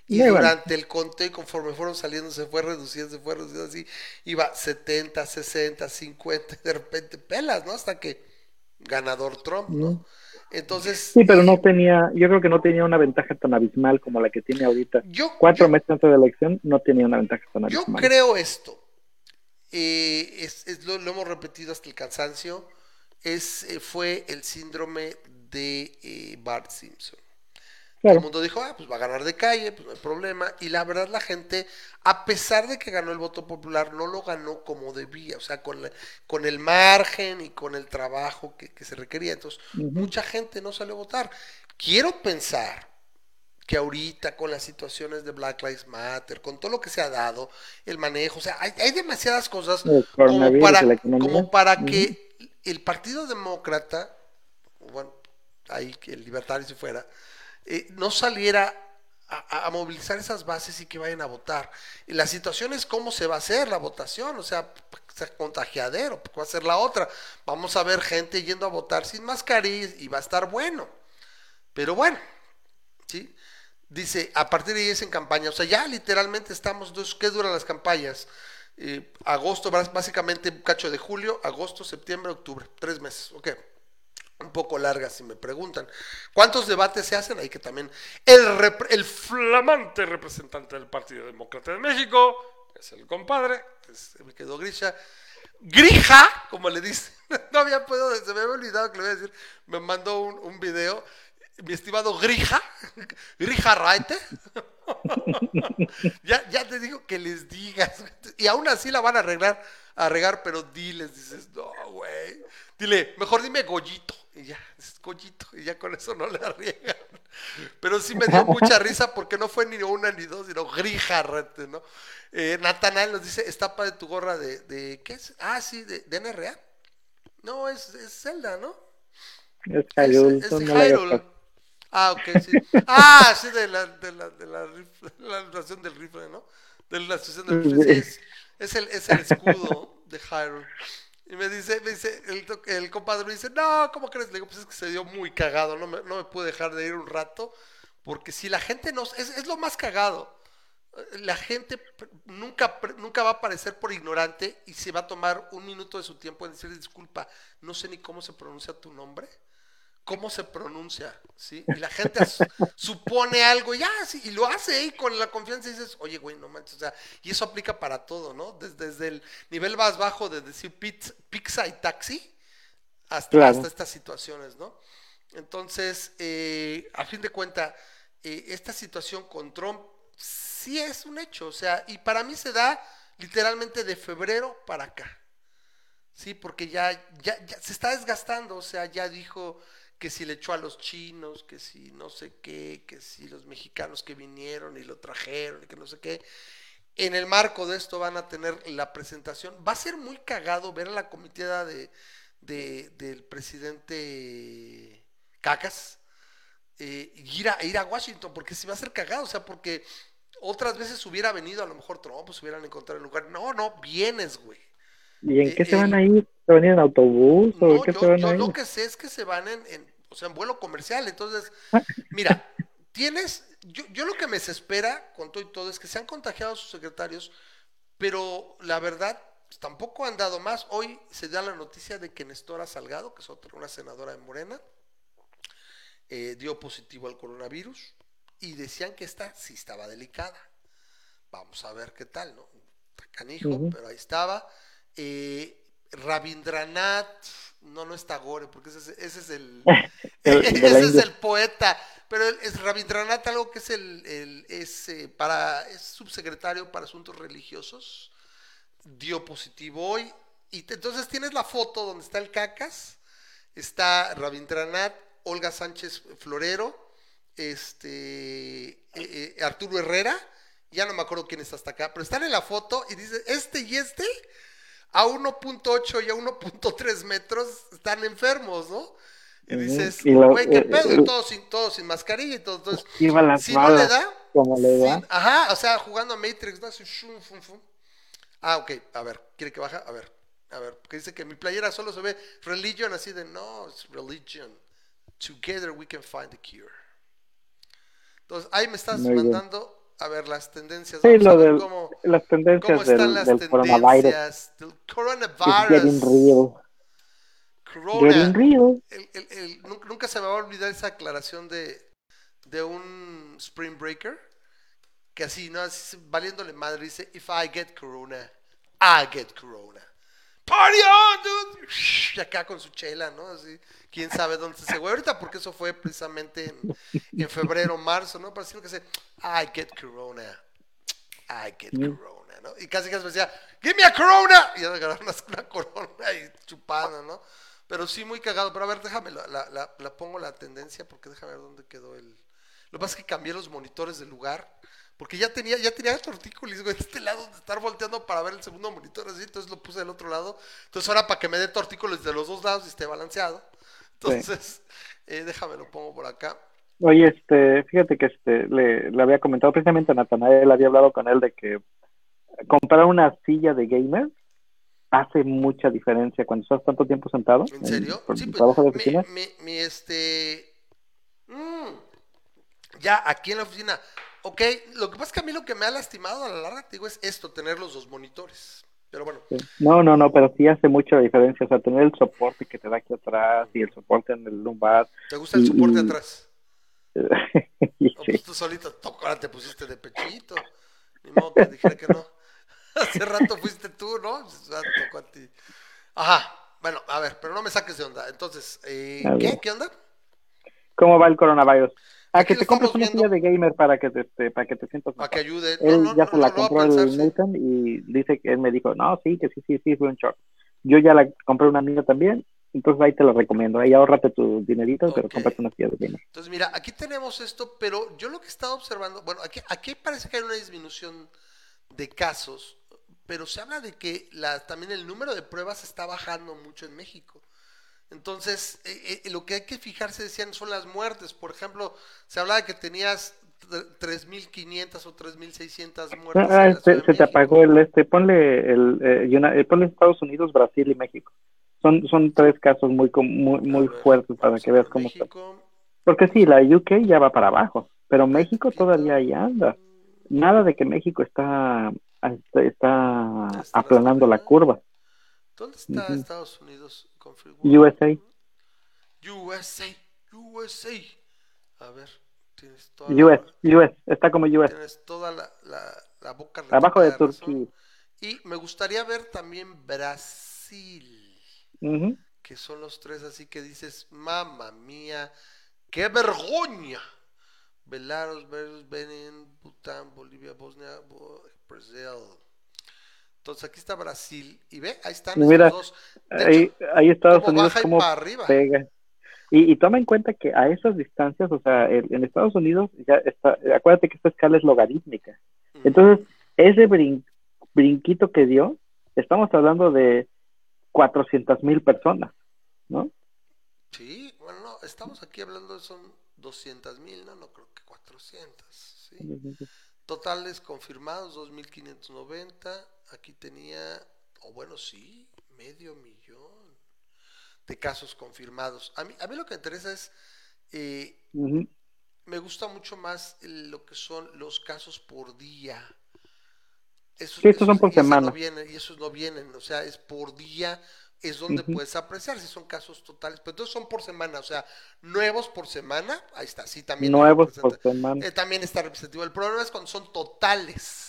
Y bueno. durante el conteo, conforme fueron saliendo, se fue reduciendo, se fue reduciendo así, iba 70, 60, 50, y de repente pelas, ¿no? Hasta que ganador Trump, ¿no? Entonces, Sí, pero no tenía, yo creo que no tenía una ventaja tan abismal como la que tiene ahorita. yo, Cuatro yo- meses antes de la elección no tenía una ventaja tan Yo abismal. creo esto. eh, es, es lo, lo hemos repetido hasta el cansancio. Es, eh, fue el síndrome de eh, Bart Simpson. Todo Claro. el mundo dijo, ah, pues va a ganar de calle, pues no hay problema. Y la verdad la gente, a pesar de que ganó el voto popular, no lo ganó como debía, o sea, con, la- con el margen y con el trabajo que, que se requería. Entonces, mucha gente no salió a votar. Quiero pensar que ahorita con las situaciones de Black Lives Matter, con todo lo que se ha dado, el manejo, o sea, hay, hay demasiadas cosas como para, como para que el Partido Demócrata, bueno, ahí que el libertario si fuera, eh, no saliera a, movilizar esas bases y que vayan a votar. Y la situación es cómo se va a hacer la votación, o sea, contagiadero, pues, va a ser la otra. Vamos a ver gente yendo a votar sin mascarilla y va a estar bueno. Pero bueno, ¿sí? Dice, a partir de ahí es en campaña, o sea, ya literalmente estamos, entonces, ¿qué duran las campañas? Eh, agosto, bás- básicamente cacho de julio, agosto, septiembre, octubre, tres meses, ok. Un poco largas si me preguntan. ¿Cuántos debates se hacen? Ahí que también el, flamante representante del Partido Demócrata de México, es el compadre, es- me quedó Grisha, Grija, como le dicen, [laughs] no había podido, se me había olvidado que le voy a decir, me mandó un, un video, mi estimado Grija, [laughs] Grija Raite, [laughs] ya, ya te digo que les digas, y aún así la van a arreglar, a regar, pero diles, dices, no, güey, dile, mejor dime Goyito, y ya, es Goyito, y ya con eso no le arriesgan. Pero sí me dio [laughs] mucha risa porque no fue ni una ni dos, sino Grija Raite, ¿no? Eh, Natanael nos dice, estapa de tu gorra de, de ¿qué es? Ah, sí, de, de NRA. No, es, es Zelda, ¿no? Es Hyrule, es Hyrule. Ah, ok, sí. Ah, sí, de la, de la, de la, rifle- la nación del rifle, ¿no? De la asociación del rifle. [laughs] Sí, es, es el, es el escudo de Hyrule. Y me dice, me dice, el, el compadre me dice, no, ¿cómo crees? Le digo, pues es que se dio muy cagado, no me, no me pude dejar de ir un rato, porque si la gente no, es, es lo más cagado. La gente nunca, nunca va a aparecer por ignorante y se va a tomar un minuto de su tiempo en decir disculpa, no sé ni cómo se pronuncia tu nombre cómo se pronuncia, ¿sí? Y la gente [laughs] supone algo, ya, sí, y lo hace ahí con la confianza y dices, oye, güey, no manches, o sea, y eso aplica para todo, ¿no? Desde, desde el nivel más bajo de decir pizza, pizza y taxi hasta, Claro. hasta estas situaciones, ¿no? Entonces, eh, a fin de cuentas, esta situación con Trump sí es un hecho, o sea, y para mí se da literalmente de febrero para acá. Sí, porque ya, ya, ya se está desgastando, o sea, ya dijo que si le echó a los chinos, que si no sé qué, que si los mexicanos que vinieron y lo trajeron y que no sé qué. En el marco de esto van a tener la presentación. Va a ser muy cagado ver a la comitiva de, de- del presidente Cacas eh, ir, a, ir a Washington, porque se va a ser cagado, o sea, porque otras veces hubiera venido a lo mejor Trump, pues hubieran encontrado el lugar. No, no, vienes, güey. ¿Y en Eh, qué se eh, van a ir? ¿Se van a ir en autobús o No, qué se yo, van yo a ir? lo que sé es que se van en, en, o sea, en vuelo comercial. Entonces, mira, tienes, yo, yo lo que me desespera con todo y todo es que se han contagiado sus secretarios, pero la verdad, pues, tampoco han dado más. Hoy se da la noticia de que Nestora Salgado, que es otra, una senadora de Morena, eh, dio positivo al coronavirus y decían que esta sí estaba delicada. Vamos a ver qué tal, ¿no? Canijo, pero ahí estaba. Eh, Rabindranath, no, no está Gore, porque ese es, ese es el, [laughs] [laughs] ese es el poeta, pero es Rabindranath algo que es el, el- es, eh, para, es subsecretario para asuntos religiosos, dio positivo hoy, Y entonces tienes la foto donde está el Cacas, está Rabindranath, Olga Sánchez Florero, este eh, eh, Arturo Herrera, ya no me acuerdo quién está hasta acá, pero están en la foto y dice, este y este a 1.8 y a 1.3 metros están enfermos, ¿no? Y dices, güey, qué pedo, y todos sin, todo sin mascarilla y todo. Entonces, si no le da, como le da. ajá, o sea, jugando a Matrix, ¿no? Así, shum, fum, fum. Ah, ok, a ver, ¿quiere que baja? A ver, a ver, porque dice que mi playera solo se ve religion, así de, no, es religion. Together we can find the cure. Entonces, ahí me estás mandando a ver las tendencias. Sí, lo de las tendencias cómo están del, las del tendencias del coronavirus. Corona. El- el- nunca se me va a olvidar esa aclaración de, de un Spring Breaker. Que así, ¿no? Así, valiéndole madre, dice: If I get Corona, I get Corona. Party on, dude. Y acá con su chela, ¿no? Así, quién sabe dónde se güey. Ahorita, porque eso fue precisamente en, en febrero, marzo, ¿no? Pero sino que se, I get Corona. I get Corona, ¿no? Y casi casi me decía, give me a Corona. Y agarrar una, [laughs] una Corona y chupando, ¿no? Pero sí, muy cagado. Pero a ver, déjame, la, la, la, la pongo la tendencia porque déjame ver dónde quedó el. Lo que pasa es que cambié los monitores del lugar. Porque ya tenía, ya tenía tortícolis, güey, de este lado de estar volteando para ver el segundo monitor así, entonces lo puse del otro lado. Entonces ahora para que me dé tortícolis de los dos lados y esté balanceado. Entonces, eh, déjame lo pongo por acá. Oye, este, fíjate que este, le, le había comentado precisamente a Natanael, había hablado con él de que comprar una silla de gamer hace mucha diferencia cuando estás tanto tiempo sentado. ¿En serio? por Sí, pues, trabajo de mi, oficina. mi, mi, este. mm, ya aquí en la oficina. Ok, lo que pasa es que a mí lo que me ha lastimado a la larga, te digo, es esto, tener los dos monitores. Pero bueno, Sí. No, no, no, pero sí hace mucha diferencia. O sea, tener el soporte que te da aquí atrás y el soporte en el lumbar. ¿te gusta el soporte y- atrás? [laughs] No, sí. pues tú solito, to- ahora te pusiste de pechito. Ni modo que dijera que no. [laughs] Hace rato fuiste tú, ¿no? Tocó a ti. Ajá, bueno, a ver, pero no me saques de onda. Entonces, eh, ¿qué? ¿Qué onda? ¿Cómo va el coronavirus? Ah, Aquí que te compres una silla de gamer para que te, este, para que te sientas Para que ayude. Él No, ya no, se la a compró el. Nathan y dice que él me dijo, no, sí, que sí, sí, sí, fue un shock. Yo ya la compré una mía también, entonces ahí te la recomiendo. Ahí ahórrate tu dinerito, pero cómprate una silla de gamer. Entonces, mira, aquí tenemos esto, pero yo lo que he estado observando, bueno, aquí, aquí parece que hay una disminución de casos, pero se habla de que la, también el número de pruebas está bajando mucho en México. Entonces, eh, eh, lo que hay que fijarse, decían, son las muertes. Por ejemplo, se hablaba de que tenías tre- 3.500 o 3.600 muertes. Ah, en la se, se te apagó el este, ponle el, eh, eh, ponle Estados Unidos, Brasil y México. Son, son tres casos muy, muy, muy ver, fuertes para que veas cómo está. México, Porque sí, la UK ya va para abajo, pero México todavía ahí anda. Nada de que México está, está, aplanando la curva. ¿Dónde está. Estados Unidos? USA. USA, USA. A ver, tienes toda la- US, US, está como US. Tienes toda la, la, la boca Abajo de. Turquía. Y me gustaría ver también Brasil, que son los tres así que dices, mamma mía, qué vergüenza. Belarus Benin, Bután, Bolivia, Bosnia, Bo- Brasil. Entonces aquí está Brasil y ve, ahí están mira, estos dos. Ahí, Estados Unidos como arriba. pega. Y, y toma en cuenta que a esas distancias, o sea, el- en Estados Unidos ya está, acuérdate que esta escala es logarítmica. Entonces, ese brin- brinquito que dio, estamos hablando de 400 mil personas, ¿no? Sí, bueno, no, estamos aquí hablando de son 200 mil, no, no creo que 400. ¿sí? Totales confirmados 2.590. Aquí tenía, o bueno, sí, medio millón de casos confirmados. A mí, a mí lo que me interesa es, eh, me gusta mucho más lo que son los casos por día. Esos, Sí, estos son por esos semana. No vienen, y esos no vienen, o sea, es por día, es donde puedes apreciar si son casos totales. Pero entonces son por semana, o sea, nuevos por semana, ahí está, sí, también. Nuevos por semana. eh, también está representativo. El problema es cuando son totales.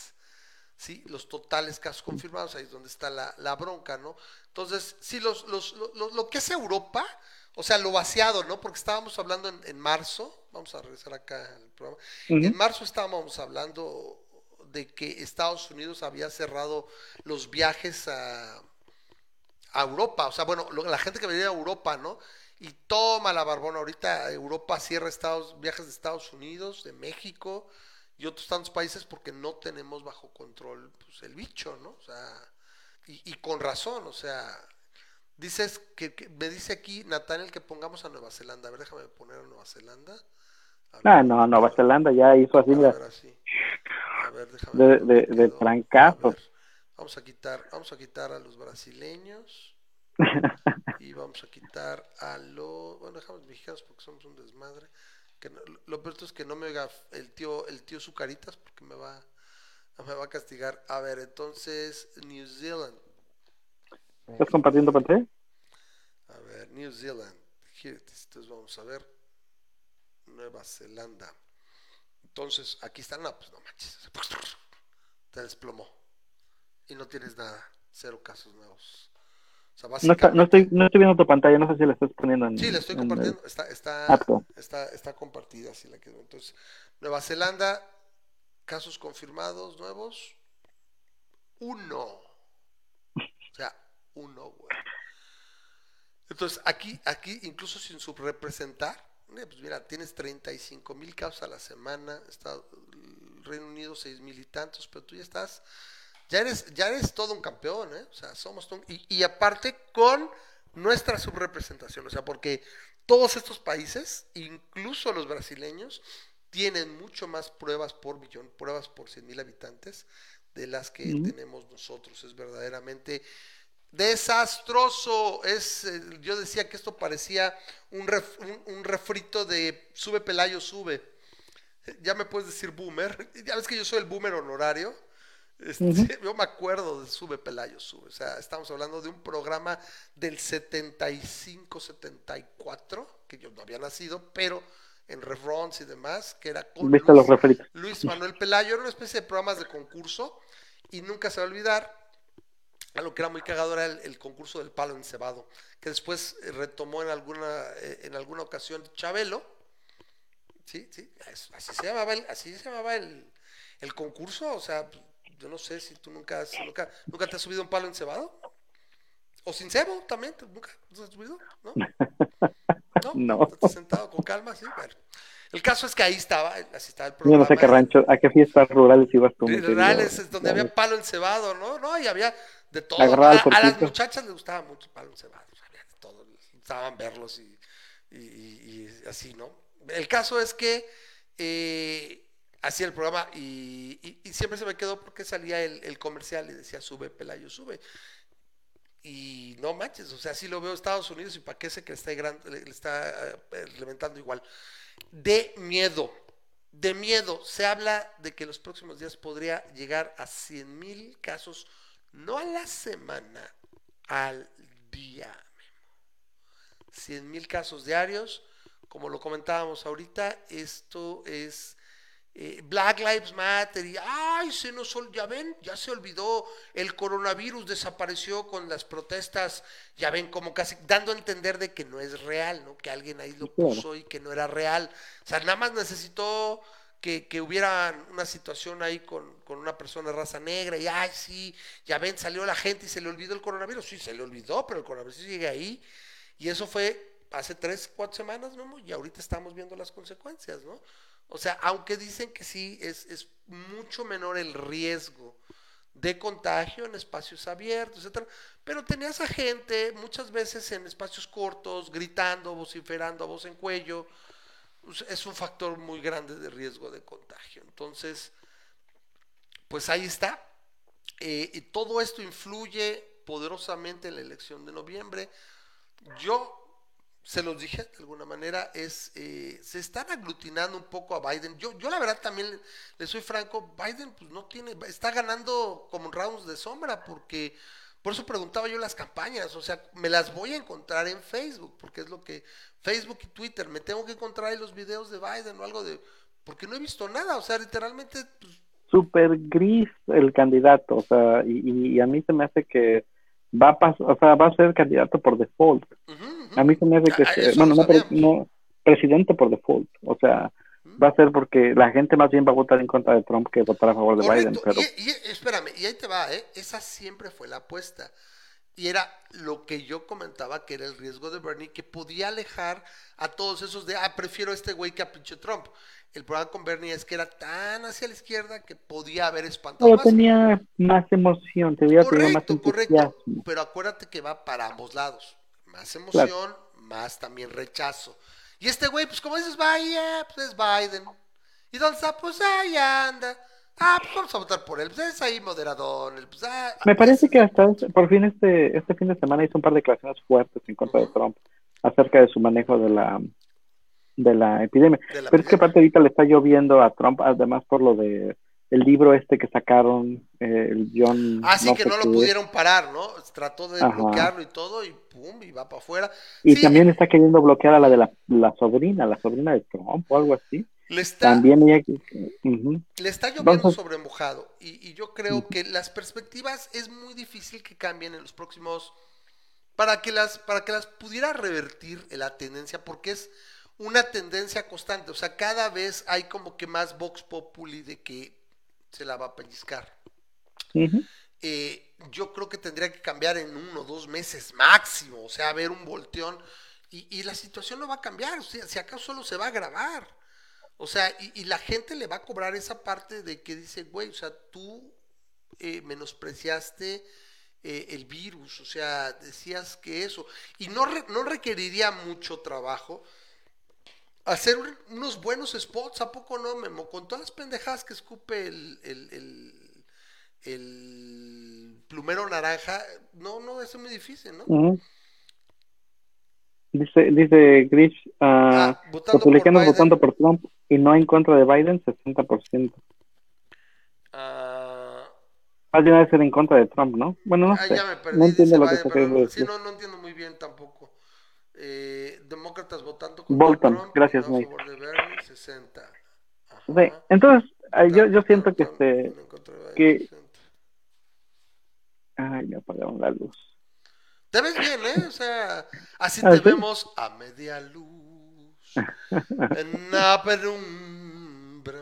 ¿Sí? Los totales casos confirmados, ahí es donde está la, la bronca, ¿no? Entonces, sí, los, los, lo, lo- que es Europa, o sea, lo vaciado, ¿no? Porque estábamos hablando en, en marzo, vamos a regresar acá al programa. En marzo estábamos hablando de que Estados Unidos había cerrado los viajes a, a Europa, o sea, bueno, la gente que venía a Europa, ¿no? Y toma la barbona, ahorita Europa cierra Estados, viajes de Estados Unidos, de México y otros tantos países porque no tenemos bajo control pues, el bicho, ¿no? O sea, y, con razón, o sea, dices que, me dice aquí Nathaniel que pongamos a Nueva Zelanda, a ver, déjame poner a Nueva Zelanda. ah, no, Nueva Zelanda ya hizo así, a A ver, déjame de, de, de Vamos a quitar, vamos a quitar a los brasileños y [laughs] vamos a quitar a los, bueno, dejamos mexicanos porque somos un desmadre. Que lo peor es que no me oiga el tío, el tío Zucaritas porque me va, me va a castigar. A ver, entonces New Zealand. ¿Estás compartiendo pantalla? A ver, New Zealand. Entonces vamos a ver Nueva Zelanda. Entonces, aquí están, no, pues no manches. Te desplomó y no tienes nada, cero casos nuevos. no, no, estoy, no estoy viendo tu pantalla, no sé si la estás poniendo en. Sí, la estoy compartiendo, está, está, está, está, compartida, así la quedó. Entonces, Nueva Zelanda, casos confirmados nuevos, uno. O sea, uno, güey. Entonces, aquí, aquí, incluso sin subrepresentar, eh, pues mira, tienes 35 mil casos a la semana, está el Reino Unido 6 mil y tantos, pero tú ya estás ya eres, ya eres todo un campeón, ¿eh? O sea, somos todo y, y aparte con nuestra subrepresentación, o sea, porque todos estos países, incluso los brasileños, tienen mucho más pruebas por millón, pruebas por 100 mil habitantes de las que tenemos nosotros. Es verdaderamente desastroso. Es, eh, yo decía que esto parecía un, un, refrito de sube Pelayo, sube. Ya me puedes decir boomer. [laughs] Ya ves que yo soy el boomer honorario. Este, [laughs] yo me acuerdo de Sube Pelayo Sube. O sea, estamos hablando de un programa del 75-74, que yo no había nacido, pero en reruns y demás, que era con Luis, Manuel Pelayo. Era una especie de programas de concurso y nunca se va a olvidar. A lo que era muy cagado era el, concurso del palo encebado, que después eh, retomó en alguna, eh, en alguna ocasión Chabelo. Sí, sí, así se llamaba el, así se llamaba el, el concurso, o sea, yo no sé si tú nunca, has, nunca, nunca te has subido un palo encebado. O sin cebo también, nunca te has subido, ¿no? [laughs] No. no. Estás sentado con calma, sí. Bueno. El caso es que ahí estaba, así estaba el programa. Yo no sé qué rancho, a qué fiestas rurales ibas tú. Rurales, donde había palo encebado, ¿no? No, y había de todo. A, las muchachas les gustaba mucho el palo encebado, había de todo, estaban verlos y, y, y, así, ¿no? El caso es que eh, hacía el programa y, siempre se me quedó porque salía el, comercial y decía sube Pelayo, sube. Y no manches, o sea, así lo veo Estados Unidos y para qué sé que está, le está eh, levantando igual. De miedo, de miedo. Se habla de que los próximos días podría llegar a 100 mil casos, no a la semana, al día. 100 mil casos diarios. Como lo comentábamos ahorita, esto es eh, Black Lives Matter y ay se nos ya ven ya se olvidó el coronavirus desapareció con las protestas ya ven como casi dando a entender de que no es real no que alguien ahí lo puso y que no era real. O sea nada más necesitó que, que hubiera una situación ahí con, con, una persona de raza negra y ay sí ya ven salió la gente y se le olvidó el coronavirus sí se le olvidó pero el coronavirus sigue ahí. Y eso fue hace tres cuatro semanas no y ahorita estamos viendo las consecuencias no o sea, aunque dicen que sí, es, es mucho menor el riesgo de contagio en espacios abiertos, etcétera. Pero tenías a gente muchas veces en espacios cortos, gritando, vociferando a voz en cuello. Pues, es un factor muy grande de riesgo de contagio. Entonces, pues ahí está. Eh, y todo esto influye poderosamente en la elección de noviembre. Yo se los dije de alguna manera, es eh, se están aglutinando un poco a Biden. Yo, yo la verdad también le, soy franco, Biden pues no tiene, está ganando como rounds de sombra porque por eso preguntaba yo las campañas, o sea, me las voy a encontrar en Facebook, porque es lo que Facebook y Twitter, me tengo que encontrar ahí los videos de Biden o algo de, porque no he visto nada, o sea, literalmente... Pues, Súper gris el candidato, o sea, y, a mí se me hace que va a, o sea, va a ser candidato por default. A mí se me hace que, bueno, no, presidente por default, o sea, va a ser porque la gente más bien va a votar en contra de Trump que votar a favor de Biden. Pero... Y, espérame, y ahí te va, ¿eh? esa siempre fue la apuesta. Y era lo que yo comentaba que era el riesgo de Bernie, que podía alejar a todos esos de, ah, prefiero a este güey que a pinche Trump. El problema con Bernie es que era tan hacia la izquierda que podía haber espantado Pero más. tenía más emoción, tenía más Correcto, correcto. entusiasmo. Pero acuérdate que va para ambos lados. Más emoción, más también rechazo. Y este güey, pues como dices, vaya, pues es Biden. ¿Y dónde está? Pues ahí anda. Ah, pues vamos a votar por él. Pues es ahí moderadón. el, Pues, ah, Me parece que hasta este- por fin este, este fin de semana hizo un par de declaraciones fuertes en contra de Trump acerca de su manejo de la de la epidemia. de la Pero es que aparte ahorita le está lloviendo a Trump, además por lo de el libro este que sacaron, eh, el John... Así Ah, que sé no lo pudieron parar, ¿no? Trató de Ajá. bloquearlo y todo, y pum, y va para afuera. Y Sí, también está queriendo bloquear a la de la, la sobrina, la sobrina de Trump o algo así. Le está, También le está lloviendo Entonces- sobre mojado. Y, y yo creo que las perspectivas es muy difícil que cambien en los próximos. Para que las, para que las pudiera revertir en la tendencia, porque es una tendencia constante. O sea, cada vez hay como que más Vox Populi de que se la va a pellizcar. Eh, yo creo que tendría que cambiar en uno o dos meses máximo, o sea, haber un volteón y, y la situación no va a cambiar, o sea, si acaso solo se va a agravar. O sea, y, la gente le va a cobrar esa parte de que dice, güey, o sea, tú eh, menospreciaste eh, el virus, o sea, decías que eso, y no, re- no requeriría mucho trabajo hacer un- unos buenos spots, ¿a poco no, Memo? Con todas las pendejadas que escupe el, el, el, plumero naranja, no, no, eso es muy difícil, ¿no? Dice, dice Grish, ah, Ah, por republicanos Biden. votando por Trump y no en contra de Biden, 60%. Ah, Más bien debe ser en contra de Trump, ¿no? Bueno, no ah, sé. ya me perdí, no entiendo lo que Biden, está pero no- sí, decir. no, no entiendo muy bien tampoco. Eh, demócratas votando contra Bolton, Trump, gracias, no Nate. favor de Bernie, 60. Ajá. Sí, entonces, ah, yo, yo siento que Trump, este... de Biden, que- 60. Ay, me apagaron la luz. Te ves bien, ¿eh? O sea, así Ah, te ¿sí? vemos a media luz. En la penumbra.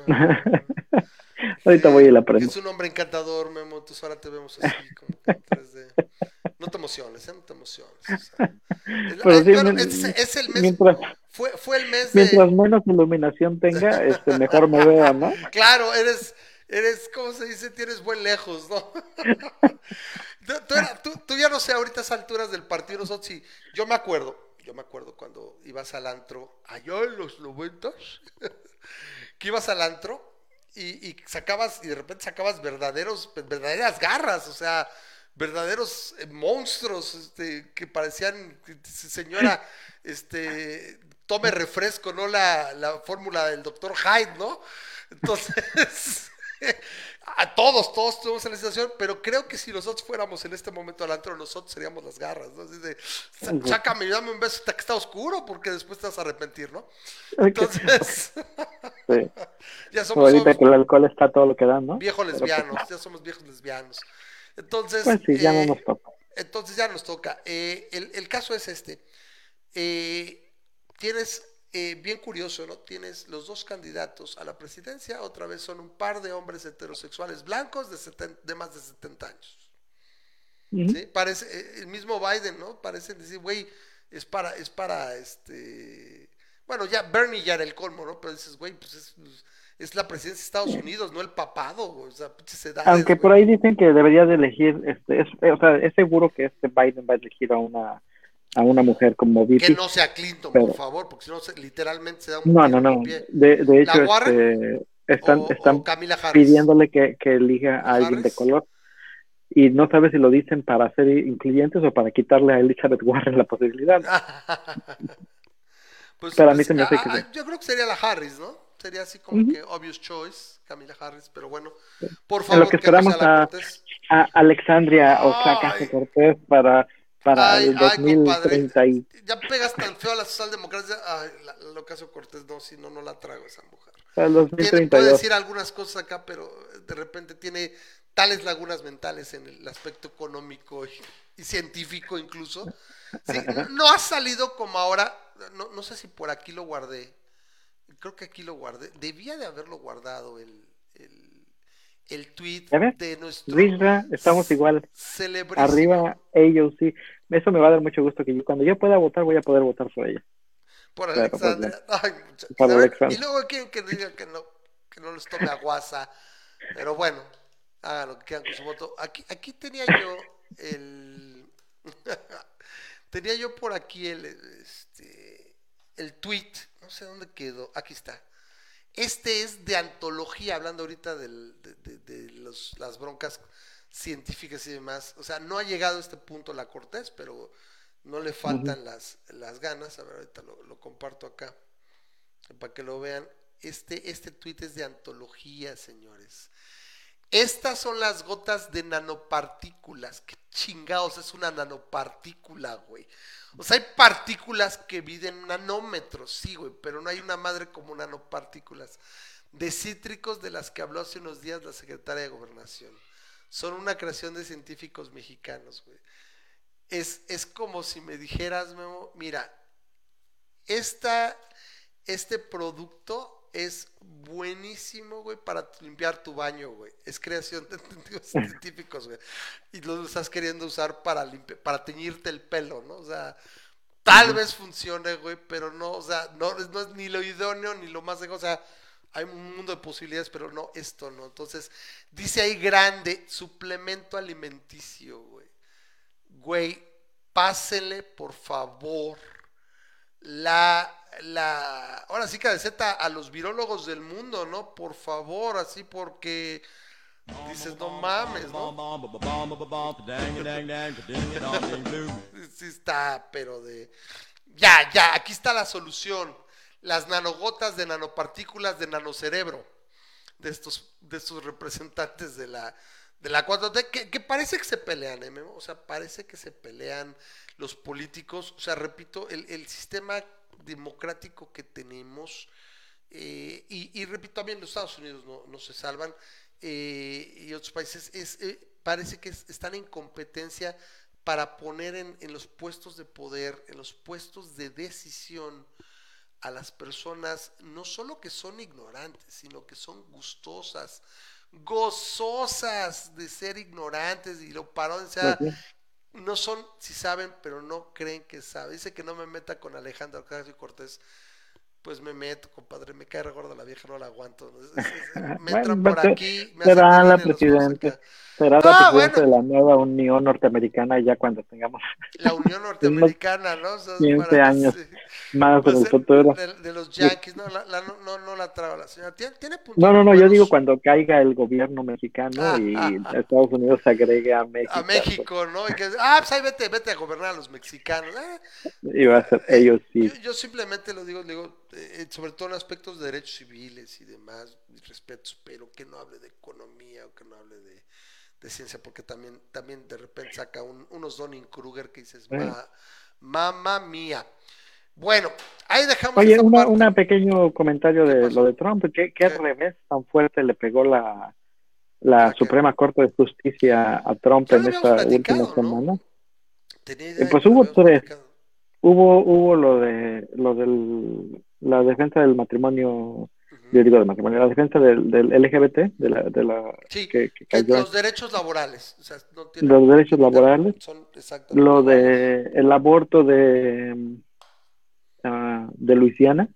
Ahorita voy y la Eh, prendo. Es un hombre encantador, Memo. Entonces ahora te vemos así, como en 3D. No te emociones, ¿eh? No te emociones. o sea. Es- Pero ay, sí, es, es el mes. Mientras, Fue, fue el mes de. mientras menos iluminación tenga, este, mejor me veo, ¿no? [laughs] Claro, eres, eres, ¿cómo se dice? Tienes buen lejos, ¿no? [laughs] tú, ya no sé, ahorita a esas alturas del partido, nosotros sí. Yo me acuerdo, yo me acuerdo cuando ibas al antro, allá en los noventas, [laughs] que ibas al antro y, sacabas, y de repente sacabas verdaderos, verdaderas garras, o sea, verdaderos eh, monstruos, este, que parecían, señora, este, tome refresco, no la, la fórmula del doctor Hyde, ¿no? Entonces, [laughs] [laughs] a todos, todos tuvimos en la situación, pero creo que si nosotros fuéramos en este momento al antro, nosotros seríamos las garras, ¿no? Así de, "Sa- sácame y dame un beso hasta que está oscuro, porque después te vas a arrepentir, ¿no? Entonces, [laughs] Sí. ya somos, Ahorita somos que el alcohol está todo lo que da, ¿no? viejos lesbianos, pues, ya somos viejos lesbianos. Entonces, Pues sí, ya eh, no nos toca. entonces ya nos toca. Eh, el, el caso es este. Eh, tienes, eh, bien curioso, ¿no? Tienes los dos candidatos a la presidencia, otra vez son un par de hombres heterosexuales blancos de, 70 de más de 70 años. Parece, eh, el mismo Biden, ¿no? Parece decir, güey, es para, es para, este... Bueno, ya Bernie ya era el colmo, ¿no? Pero dices, güey, pues es, es la presidencia de Estados Unidos, no el papado, o sea, edades, Aunque por ahí dicen que debería de elegir, este, es, eh, o sea, es seguro que este Biden va a elegir a una a una mujer como Que VP. no sea Clinton, Pero- por favor, porque si no, literalmente se da un No, no, en no. pie. De, de ¿La hecho, este, están, O- están o pidiéndole que, que elija a alguien de color. Y no sabe si lo dicen para ser incluyentes o para quitarle a Elizabeth Warren la posibilidad. [laughs] Pues, Pero a mí pues, se me hace que yo creo que sería la Harris, ¿no? Sería así como que obvious choice, Camila Harris, pero bueno, por En favor, lo que que no esperamos a-. A Alexandria Ay. Ocasio Cortés para, para Ay, el ay, compadre. 2030 y Ya pegas tan feo a la socialdemocracia. Ay, la, la Ocasio Cortés, no, si no, no la trago esa mujer. para el Tiene, puede 2032. decir algunas cosas acá, pero de repente tiene tales lagunas mentales en el aspecto económico y, y científico incluso. Sí, no- [laughs] no ha salido como ahora, no, no sé si por aquí lo guardé, creo que aquí lo guardé, debía de haberlo guardado el, el, el tweet de nuestro Risra, estamos igual. celebrísimo- Arriba, ellos sí. Eso me va a dar mucho gusto que yo, cuando yo pueda votar, voy a poder votar por ella. por Claro, pues, Alexandra. Ay, Por. Y luego quieren que digan que no, que no les tome a guasa. Pero bueno, hagan lo que quieran con su voto. Aquí, aquí tenía yo el. [laughs] tenía yo por aquí el, este, el tweet. No sé dónde quedó. Aquí está. Este es de antología, hablando ahorita del- de, de- de los- las broncas científicas y demás. O sea, no ha llegado a este punto la Cortés, pero no le faltan las, las ganas. A ver, ahorita lo, lo comparto acá para que lo vean. Este, este tweet es de antología, señores. Estas son las gotas de nanopartículas. ¿Qué chingados es una nanopartícula, güey? O sea, hay partículas que miden nanómetros, sí, güey, pero no hay una madre como nanopartículas. De cítricos de las que habló hace unos días la secretaria de Gobernación. Son una creación de científicos mexicanos, güey. Es, es como si me dijeras, Memo, mira, esta, este producto es buenísimo, güey, para limpiar tu baño, güey. Es creación de [laughs] científicos, [laughs] güey. Y lo estás queriendo usar para para teñirte el pelo, ¿no? O sea, tal vez funcione, güey, pero no, o sea, no, es- no es ni lo idóneo ni lo más de, o sea, hay un mundo de posibilidades, pero no, esto no. Entonces, dice ahí grande, suplemento alimenticio, güey. Güey, pásenle, por favor, la, la, ahora sí que a los virólogos del mundo, ¿no? Por favor, así porque dices, no mames, ¿no? [laughs] Sí está, pero de... Ya, ya, aquí está la solución. Las nanogotas de nanopartículas de nanocerebro de estos, de estos representantes de la, de la 4T, que, parece que se pelean, ¿eh? O sea, parece que se pelean los políticos. O sea, repito, el sistema democrático que tenemos, eh, y, repito, también los Estados Unidos no, se salvan, eh, y otros países, es, eh, parece que es- están en competencia para poner en, los puestos de poder, en los puestos de decisión, a las personas no solo que son ignorantes, sino que son gustosas, gozosas de ser ignorantes y lo o sea. No son, si saben, pero no creen que saben. Dice que no me meta con Alejandro Ocasio Cortés. Pues me meto, compadre, me cae gorda la vieja, no la aguanto. Es- es- es- [laughs] me Bueno, pues, por se- aquí, me será la acá. Será la presidenta bueno. de la nueva Unión Norteamericana ya cuando tengamos La Unión [laughs] Norteamericana, ¿no? O sea, 15 para- años sí. Más Pues, eh, futuro. de, de los Yankees, no, la, la- no, no, la traba la señora. Tiene, tiene No, no, no, yo digo cuando caiga el gobierno mexicano Ah, y ah, ah. Estados Unidos agregue a México. a México, ¿no? Y que, ah, pues ahí vete, vete a gobernar a los mexicanos. Ah, Y va a ser ellos sí. Yo, yo simplemente lo digo, digo eh, sobre todo en aspectos de derechos civiles y demás, mis respetos, pero que no hable de economía o que no hable de, de ciencia, porque también, también de repente saca un- unos Donning Kruger que dices, Eh. "Ma- mamá mía. Bueno, ahí dejamos Oye, una, una pequeño comentario ¿Qué de lo de Trump. ¿Qué, qué revés tan fuerte le pegó la, la. Suprema Corte de Justicia a Trump en esta última ¿no? semana? Tenía idea pues hubo tres. platicado. Hubo, hubo lo de lo del la defensa del matrimonio, yo digo de matrimonio, la defensa del, del LGBT, de la, de la Sí, que, que cayó, los derechos laborales, o sea, no tienen- los derechos laborales, son lo iguales. de el aborto de ah, de Luisiana,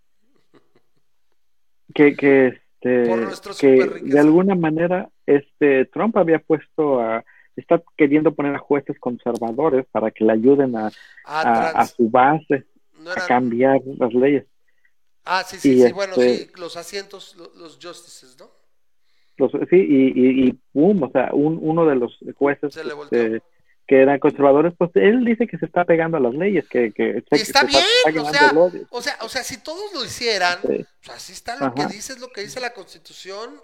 que que este que de alguna manera este Trump había puesto a está queriendo poner a jueces conservadores para que le ayuden a, Ah, a, su base no a cambiar las leyes. Ah, sí, sí, Y sí, bueno, este- sí, los asientos, lo- los justices, ¿no? Los- sí, y, y, y boom, o sea, un, uno de los jueces Se le este. Que eran conservadores, pues él dice que se está pegando a las leyes, que, que, está que se bien, o ganando sea. O sea, o sea, si todos lo hicieran, Sí. pues así está lo que dice, es lo que dice la Constitución.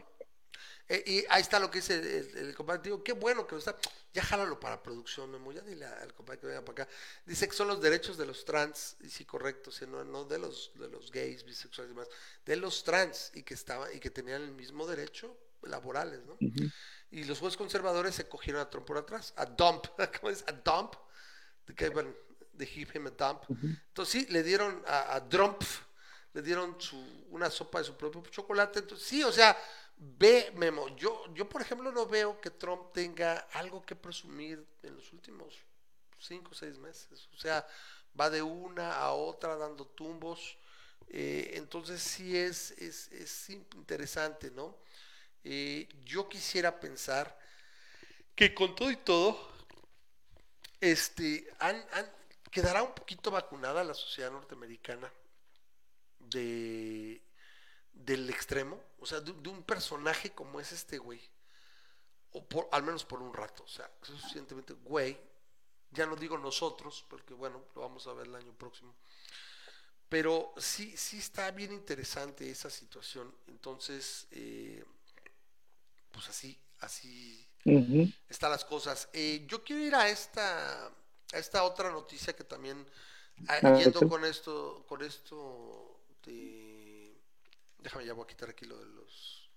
eh, y ahí está lo que dice el, el compadre. Digo, qué bueno que lo está. Ya jálalo para producción, Memo. Ya dile al compadre que venga para acá. Dice que son los derechos de los trans, y sí, correcto, sí, no, no de los de los gays, bisexuales y demás, de los trans, y que estaban, y que tenían el mismo derecho laborales, ¿no? Ujú. Y los jueces conservadores se cogieron a Trump por atrás, a dump, [laughs] ¿cómo es? A dump, de que iban, de him a dump. Entonces sí, le dieron a, a Trump, le dieron su, una sopa de su propio chocolate. Entonces sí, o sea, ve, Memo, yo, yo por ejemplo no veo que Trump tenga algo que presumir en los últimos cinco o seis meses. O sea, va de una a otra dando tumbos. Eh, entonces sí es, es, es interesante, ¿no? Eh, yo quisiera pensar que con todo y todo, este, quedará un poquito vacunada la sociedad norteamericana de, del extremo, o sea, de, un personaje como es este güey, o por, al menos por un rato, o sea, suficientemente güey, ya no digo nosotros, porque bueno, lo vamos a ver el año próximo, pero sí, sí está bien interesante esa situación, entonces, eh, pues así, así están las cosas. Eh, yo quiero ir a esta, a esta otra noticia que también, ah, yendo con esto, con esto de, déjame ya voy a quitar aquí lo de los,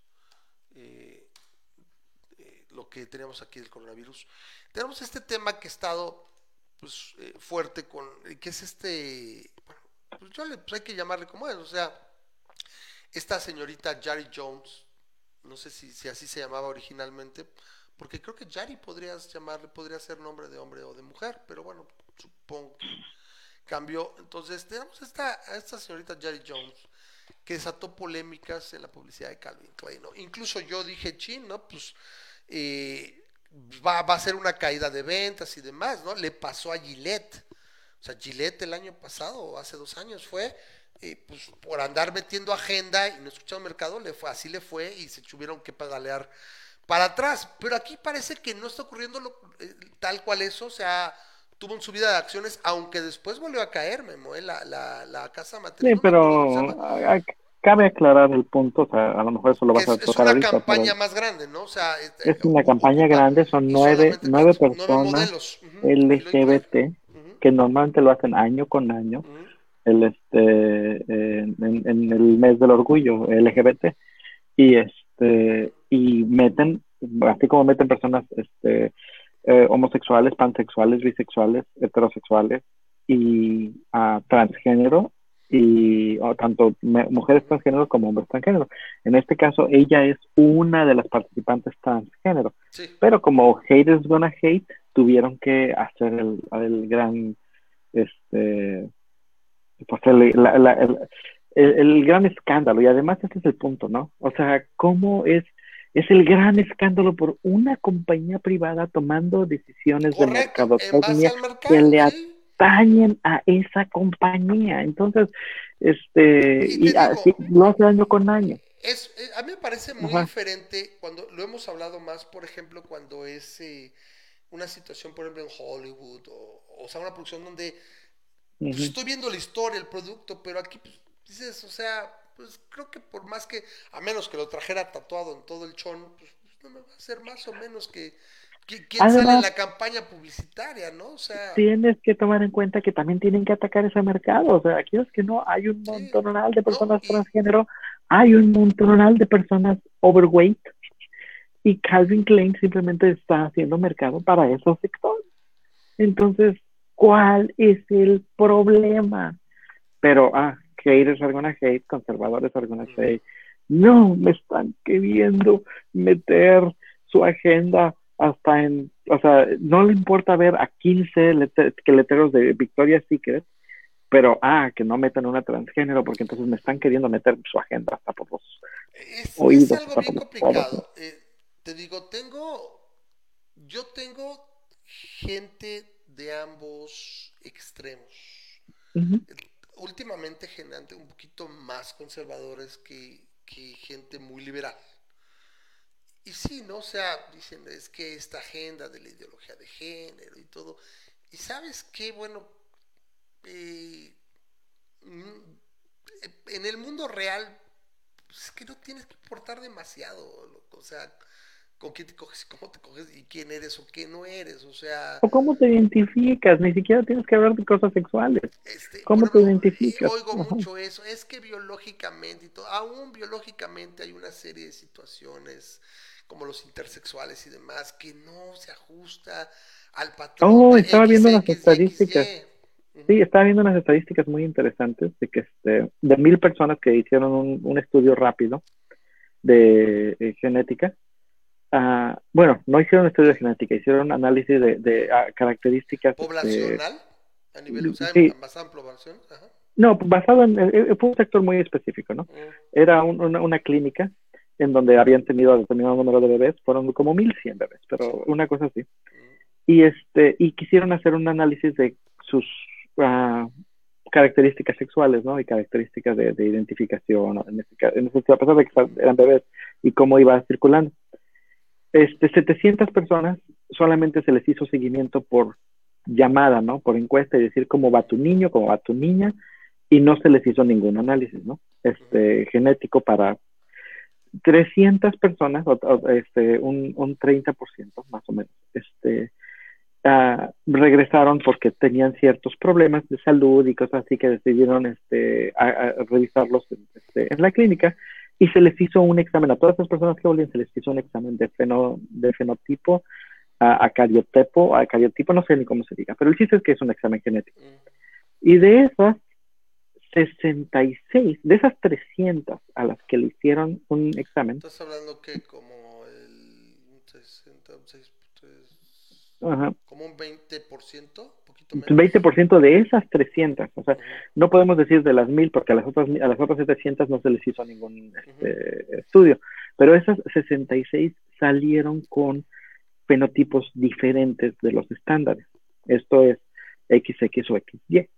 eh, eh, lo que tenemos aquí del coronavirus. Tenemos este tema que ha estado, pues, fuerte con, que es este, bueno, pues yo le, pues hay que llamarle como es, o sea, esta señorita Jari Jones, no sé si, si así se llamaba originalmente, porque creo que Jari podrías llamarle, podría ser nombre de hombre o de mujer, pero bueno, supongo que cambió. Entonces, tenemos esta, a esta señorita Jari Jones, que desató polémicas en la publicidad de Calvin Klein, ¿no? Incluso yo dije, chin, ¿no? Pues eh, va, va, a ser una caída de ventas y demás, ¿no? Le pasó a Gillette. O sea, Gillette el año pasado, hace dos años, fue eh, pues por andar metiendo agenda y no escuchando mercado, le fue, así le fue y se tuvieron que pedalear para atrás. Pero aquí parece que no está ocurriendo lo, eh, tal cual eso, o sea, tuvo una subida de acciones, aunque después volvió a caer, Memo, ¿eh? la, la, la casa matriz. Sí, pero cabe aclarar el punto, o sea, a lo mejor eso lo vas a tocar Es una campaña más grande, ¿no? O sea, este, es una campaña grande, son nueve, nueve personas LGBT que normalmente lo hacen año con año. El este en, en, el mes del orgullo LGBT y este y meten, así como meten personas este, eh, homosexuales, pansexuales, bisexuales, heterosexuales y uh, transgénero y tanto mujeres transgénero como hombres transgénero. En este caso, ella es una de las participantes transgénero. Pero como haters gonna hate, tuvieron que hacer el, el gran, este, pues el, el, el, gran escándalo. Y además ese es el punto, ¿no? O sea, ¿cómo es es el gran escándalo por una compañía privada tomando decisiones de mercadotecnia que le atañen a esa compañía. Entonces, este, y, así lo hace año con año. Es, eh, a mí me parece muy diferente cuando lo hemos hablado más, por ejemplo, cuando es eh, una situación, por ejemplo, en Hollywood o, o sea, una producción donde pues, estoy viendo la historia, el producto, pero aquí pues, dices, o sea, pues creo que por más que, a menos que lo trajera tatuado en todo el chón, pues, pues no me va a hacer más o menos que, quién sale en la campaña publicitaria, ¿no? O sea, tienes que tomar en cuenta que también tienen que atacar ese mercado, o sea, aquí es que no, hay un montonal de personas transgénero, hay un montonal de personas overweight, y Calvin Klein simplemente está haciendo mercado para esos sectores. Entonces, ¿cuál es el problema? Pero, ah, haters are gonna hate, conservadores are gonna say, no, me están queriendo meter su agenda hasta en, o sea, no le importa ver a 15 letreros de Victoria's Secret, pero, ah, que no metan una transgénero, porque entonces me están queriendo meter su agenda hasta por los es, oídos. Es algo bien complicado. Eh, te digo, tengo, yo tengo gente de ambos extremos últimamente gente un poquito más conservadores que, gente muy liberal. Y sí, ¿no? O sea, dicen, es que esta agenda de la ideología de género y todo. Y sabes qué, bueno, eh, mm, en el mundo real, pues es que no tienes que importar demasiado, o sea, con quién te coges, cómo te coges y quién eres o qué no eres, o sea... O cómo te identificas, ni siquiera tienes que hablar de cosas sexuales. Este, ¿Cómo te identificas? Oigo mucho eso, es que biológicamente y todo, aún biológicamente hay una serie de situaciones como los intersexuales y demás que no se ajusta al patrón. Oh, estaba viendo las estadísticas. Sí, estaba viendo unas estadísticas muy interesantes de que este, de mil personas que hicieron un, un estudio rápido, de eh, genética. Ah, bueno, no hicieron estudio de genética, hicieron análisis de, de ah, características. este, ¿Poblacional? A nivel, o sea, Sí. más amplio, población. Ajá. no, basado en, eh, fue un sector muy específico, ¿no? Mm, Era un- una, una clínica en donde habían tenido determinado número de bebés, fueron como 1100 bebés, pero una cosa así. mm. Y este, y quisieron hacer un análisis de sus ah, características sexuales, ¿no? Y características de, de identificación, ¿no? en este caso, en este a pesar de que eran bebés y cómo iba circulando. Este, 700 personas solamente se les hizo seguimiento por llamada, ¿no? Por encuesta y decir cómo va tu niño, cómo va tu niña, y no se les hizo ningún análisis, ¿no? Este, genético para 300 personas, o- este, un, un 30% más o menos, este, ah, regresaron porque tenían ciertos problemas de salud y cosas así que decidieron este, a revisarlos este, en la clínica y se les hizo un examen a todas esas personas que volvían, se les hizo un examen de, feno, de fenotipo, a, a cariotipo, a cariotipo, no sé ni cómo se diga, pero el chiste es que es un examen genético. Mm. Y de esas 66, de esas 300 a las que le hicieron un examen, Estás hablando que como el 60, un 6, tres- ajá, como un 20%, un poquito menos. 20% de esas 300, o sea, no podemos decir de las mil porque a las otras a las otras 700 no se les hizo ningún este, estudio, pero esas 66 salieron con fenotipos diferentes de los estándares. Esto es XX o XY.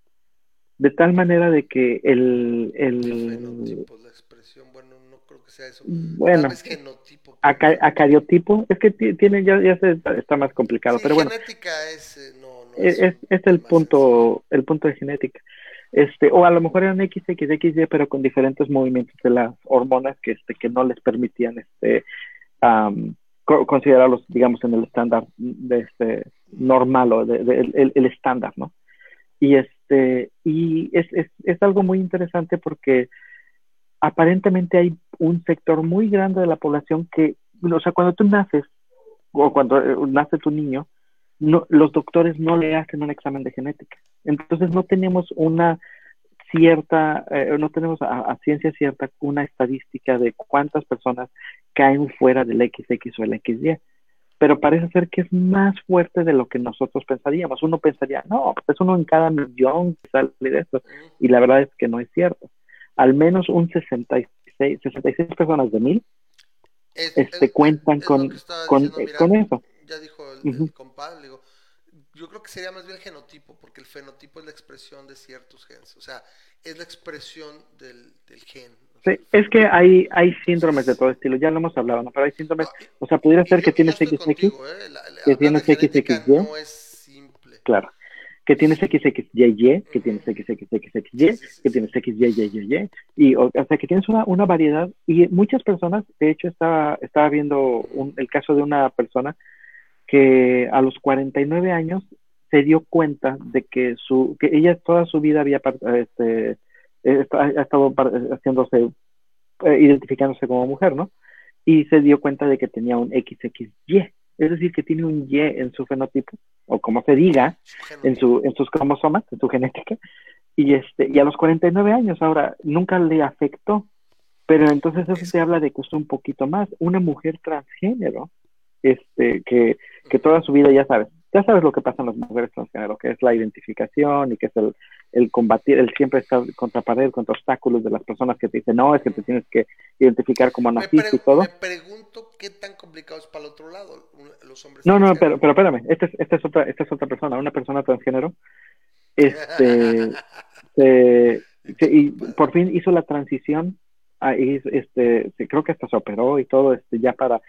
De tal manera de que el, El el fenotipo, la expresión, bueno, no creo que sea eso. bueno, vez genotipo. aca- acariotipo, es que ti- tiene ya, ya se- está más complicado, Sí, pero bueno, genética es, eh, no es, es, el tema punto, el punto de genética. Este, o a lo mejor eran XXXY, pero con diferentes movimientos de las hormonas que, este, que no les permitían este, co- considerarlos, digamos, en el estándar de este, normal o de, de- el, el estándar, ¿no? Y este, y es, es, es algo muy interesante porque aparentemente hay un sector muy grande de la población que, o sea, cuando tú naces, o cuando eh, nace tu niño, no, los doctores no le hacen un examen de genética. Entonces no tenemos una cierta, eh, no tenemos a, a, ciencia cierta una estadística de cuántas personas caen fuera del XX o el XY. Pero parece ser que es más fuerte de lo que nosotros pensaríamos. Uno pensaría, no, pues es uno en cada millón que sale de esto. Y la verdad es que no es cierto. Al menos un 66, 66 personas de mil es, este, es, cuentan es con, con, diciendo, mira, con, eso. Uh -huh. compadre, digo, yo creo que sería más bien el genotipo, porque el fenotipo es la expresión de ciertos genes, o sea, es la expresión del, del gen. Sí, es que hay, hay síndromes de todo estilo, ya lo hemos hablado, ¿no? Pero hay síndromes, no, o sea, pudiera ser que tienes XX, contigo, eh, la, la, que tienes XXY. No es simple. Claro. Que tienes XXYY, que tienes XXXXY, que tienes XYYY, y o, o sea que tienes una, una, variedad, y muchas personas, de hecho estaba, estaba viendo un, el caso de una persona que a los 49 años se dio cuenta de que su que ella toda su vida había este, ha estado haciéndose eh, identificándose como mujer, ¿no? Y se dio cuenta de que tenía un XXY, es decir, que tiene un Y en su fenotipo o como se diga en su en sus cromosomas, en su genética. Y este y a los 49 años ahora nunca le afectó, pero entonces eso se habla de que es un poquito más una mujer transgénero este que, que toda su vida ya sabes ya sabes lo que pasa en las mujeres transgénero que es la identificación y que es el, el combatir el siempre estar contra pared contra obstáculos de las personas que te dicen no es que te tienes que identificar como naciste y todo. me pregunto qué tan complicado es para el otro lado los hombres no no pero pero espérame esta es, esta es otra esta es otra persona una persona transgénero. Este [laughs] se, se, y por fin hizo la transición ahí este creo que hasta se operó y todo este ya para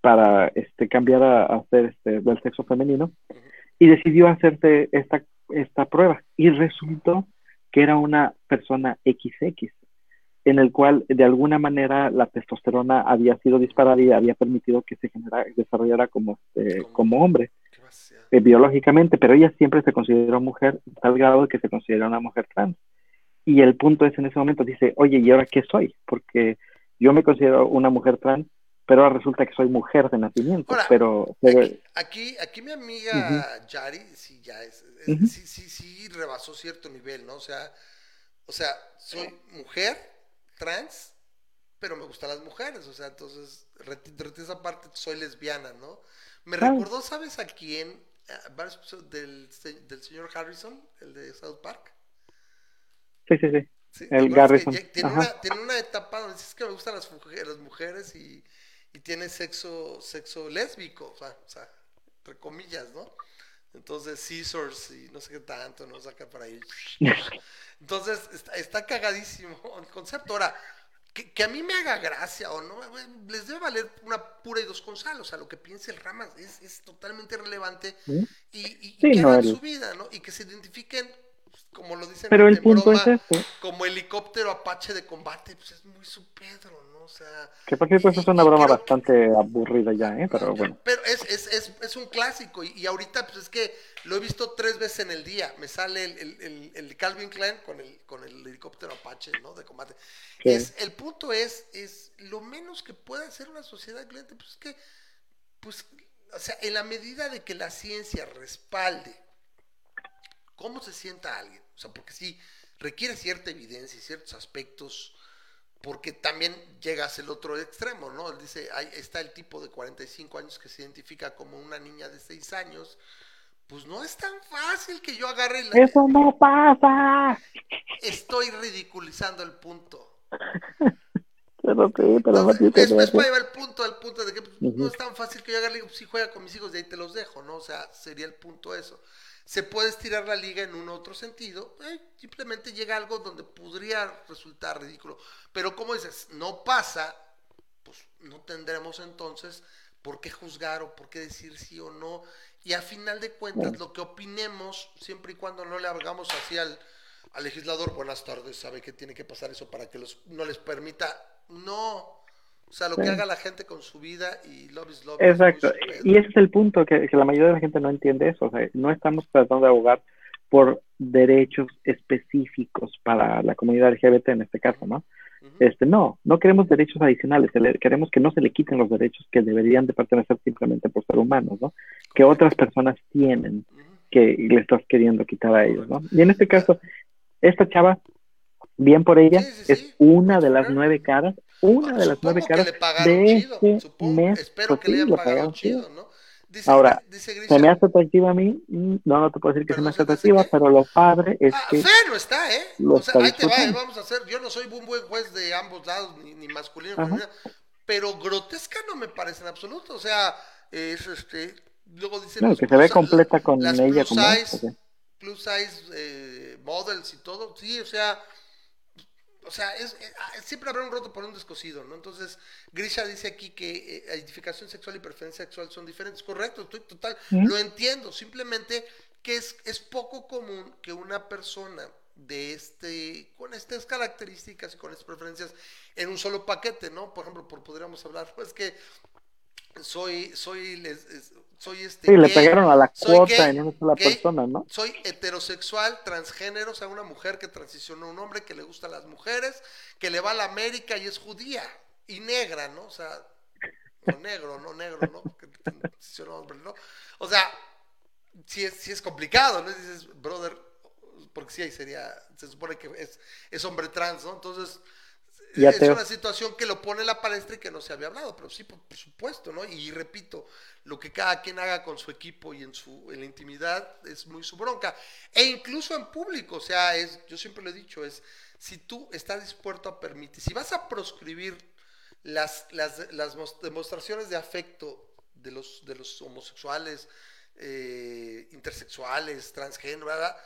para este, cambiar a, a ser este, del sexo femenino uh -huh. y decidió hacerse esta, esta prueba y resultó que era una persona XX en el cual de alguna manera la testosterona había sido disparada y había permitido que se generara, desarrollara como, este, como hombre eh, biológicamente, pero ella siempre se consideró mujer, tal grado que se considera una mujer trans. Y el punto es en ese momento, dice, oye, ¿y ahora qué soy? Porque yo me considero una mujer trans, pero ahora resulta que soy mujer de nacimiento. Ahora, pero, pero... Aquí, aquí, aquí, mi amiga uh -huh. Yari, sí, ya es, es uh -huh. sí, sí, sí, rebasó cierto nivel, ¿no? O sea, o sea, soy mujer, trans, pero me gustan las mujeres, o sea, entonces, retiro esa parte, soy lesbiana, ¿no? Me recordó, ¿sabes a quién? Del, del señor Harrison, el de South Park. Sí, sí, sí. el Garrison. Tiene una, tiene una, etapa donde dice que me gustan las mujeres, las mujeres y, y, tiene sexo, sexo lésbico, o sea, o sea, entre comillas, ¿no? Entonces, scissors y no sé qué tanto, ¿no? Saca para ahí. Entonces, está, está cagadísimo el concepto. Ahora, que, a mí me haga gracia o no, les debe valer una pura y dos Gonzalo, o sea, lo que piense el Ramas es, es totalmente irrelevante y, y, que hagan su vida, ¿no? Y que se identifiquen, pues, como lo dicen Pero el punto es como helicóptero Apache de combate, pues es muy su Pedro, ¿no? Sea... Que por cierto, eso es una broma bastante aburrida ya, ¿eh? Pero bueno. Pero es, es, es, es un clásico y, ahorita pues es que lo he visto tres veces en el día, me sale el, el, el, Calvin Klein con el, con el helicóptero Apache, ¿no? De combate. Es, el punto es, es lo menos que puede hacer una sociedad cliente, pues es que, pues, o sea, en la medida de que la ciencia respalde cómo se sienta alguien, o sea, porque sí, requiere cierta evidencia y ciertos aspectos, porque también llegas al otro extremo, ¿no? Él dice, ahí está el tipo de 45 años que se identifica como una niña de 6 años, pues no es tan fácil que yo agarre la... Eso no pasa. Estoy ridiculizando el punto. pero pero no, después va el punto, el punto de que pues, no es tan fácil que yo haga si juega con mis hijos, de ahí te los dejo, ¿no? O sea, sería el punto eso. Se puede estirar la liga en un otro sentido, eh, simplemente llega algo donde podría resultar ridículo. Pero como dices, no pasa, pues no tendremos entonces por qué juzgar o por qué decir sí o no. Y a final de cuentas, lo que opinemos, siempre y cuando no le hagamos así al, al legislador, buenas tardes, sabe que tiene que pasar eso para que los, no les permita. No. O sea, lo que haga la gente con su vida y love is love. Exacto. y ese es el punto, que, la mayoría de la gente no entiende eso. O sea, no estamos tratando de abogar por derechos específicos para la comunidad LGBT en este caso, ¿no? Este, no, no queremos derechos adicionales, queremos que no se le quiten los derechos que deberían de pertenecer simplemente por ser humanos, ¿no? Que otras personas tienen que le estás queriendo quitar a ellos, ¿no? Y en este caso, esta chava, bien por ella, es una de las nueve caras, una de las nueve caras de este mes. Espero pues que le hayan pagado chido, ¿no? Ahora, ¿se me hace atractiva a mí? Mm, no, no te puedo decir que se me hace atractiva, pero lo padre es ah, que... Fe no está, ¿eh? O sea, ahí te va, ¿eh? vamos a hacer... Yo no soy un buen juez de ambos lados, ni, ni masculino ni femenino, pero grotesca no me parece en absoluto. O sea, es este... Luego dicen... No, que se ve completa con ella como... Size, plus size eh, models y todo, sí, o sea, o sea, es, eh, ah, siempre habrá un roto por un descosido, ¿no? Entonces, Grisha dice aquí que eh, identificación sexual y preferencia sexual son diferentes, correcto, estoy total, lo entiendo, simplemente que es, es poco común que una persona de este, con estas características y con estas preferencias en un solo paquete, ¿no? Por ejemplo, por podríamos hablar, [laughs] pues que soy, soy, les, soy este. Sí, le pegaron a la cuota en una sola persona, ¿no? Soy heterosexual, transgénero, o sea, una mujer que transicionó a un hombre que le gustan las mujeres, que le va a la América y es judía y negra, ¿no? O sea, no negro, no negro, ¿no? Que transicionó a hombre, ¿no? O sea, sí es, sí es complicado, ¿no? dices, brother, porque sí ahí sería, se supone que es, es hombre trans, ¿no? Entonces es una situación que lo pone en la palestra y que no se había hablado, pero sí, por, supuesto, ¿no? Y repito, lo que cada quien haga con su equipo y en su en la intimidad es muy su bronca. E incluso en público, o sea, es, yo siempre lo he dicho, es si tú estás dispuesto a permitir, si vas a proscribir las, las, las demostraciones de afecto de los, de los homosexuales, eh, intersexuales, transgénero, ¿verdad?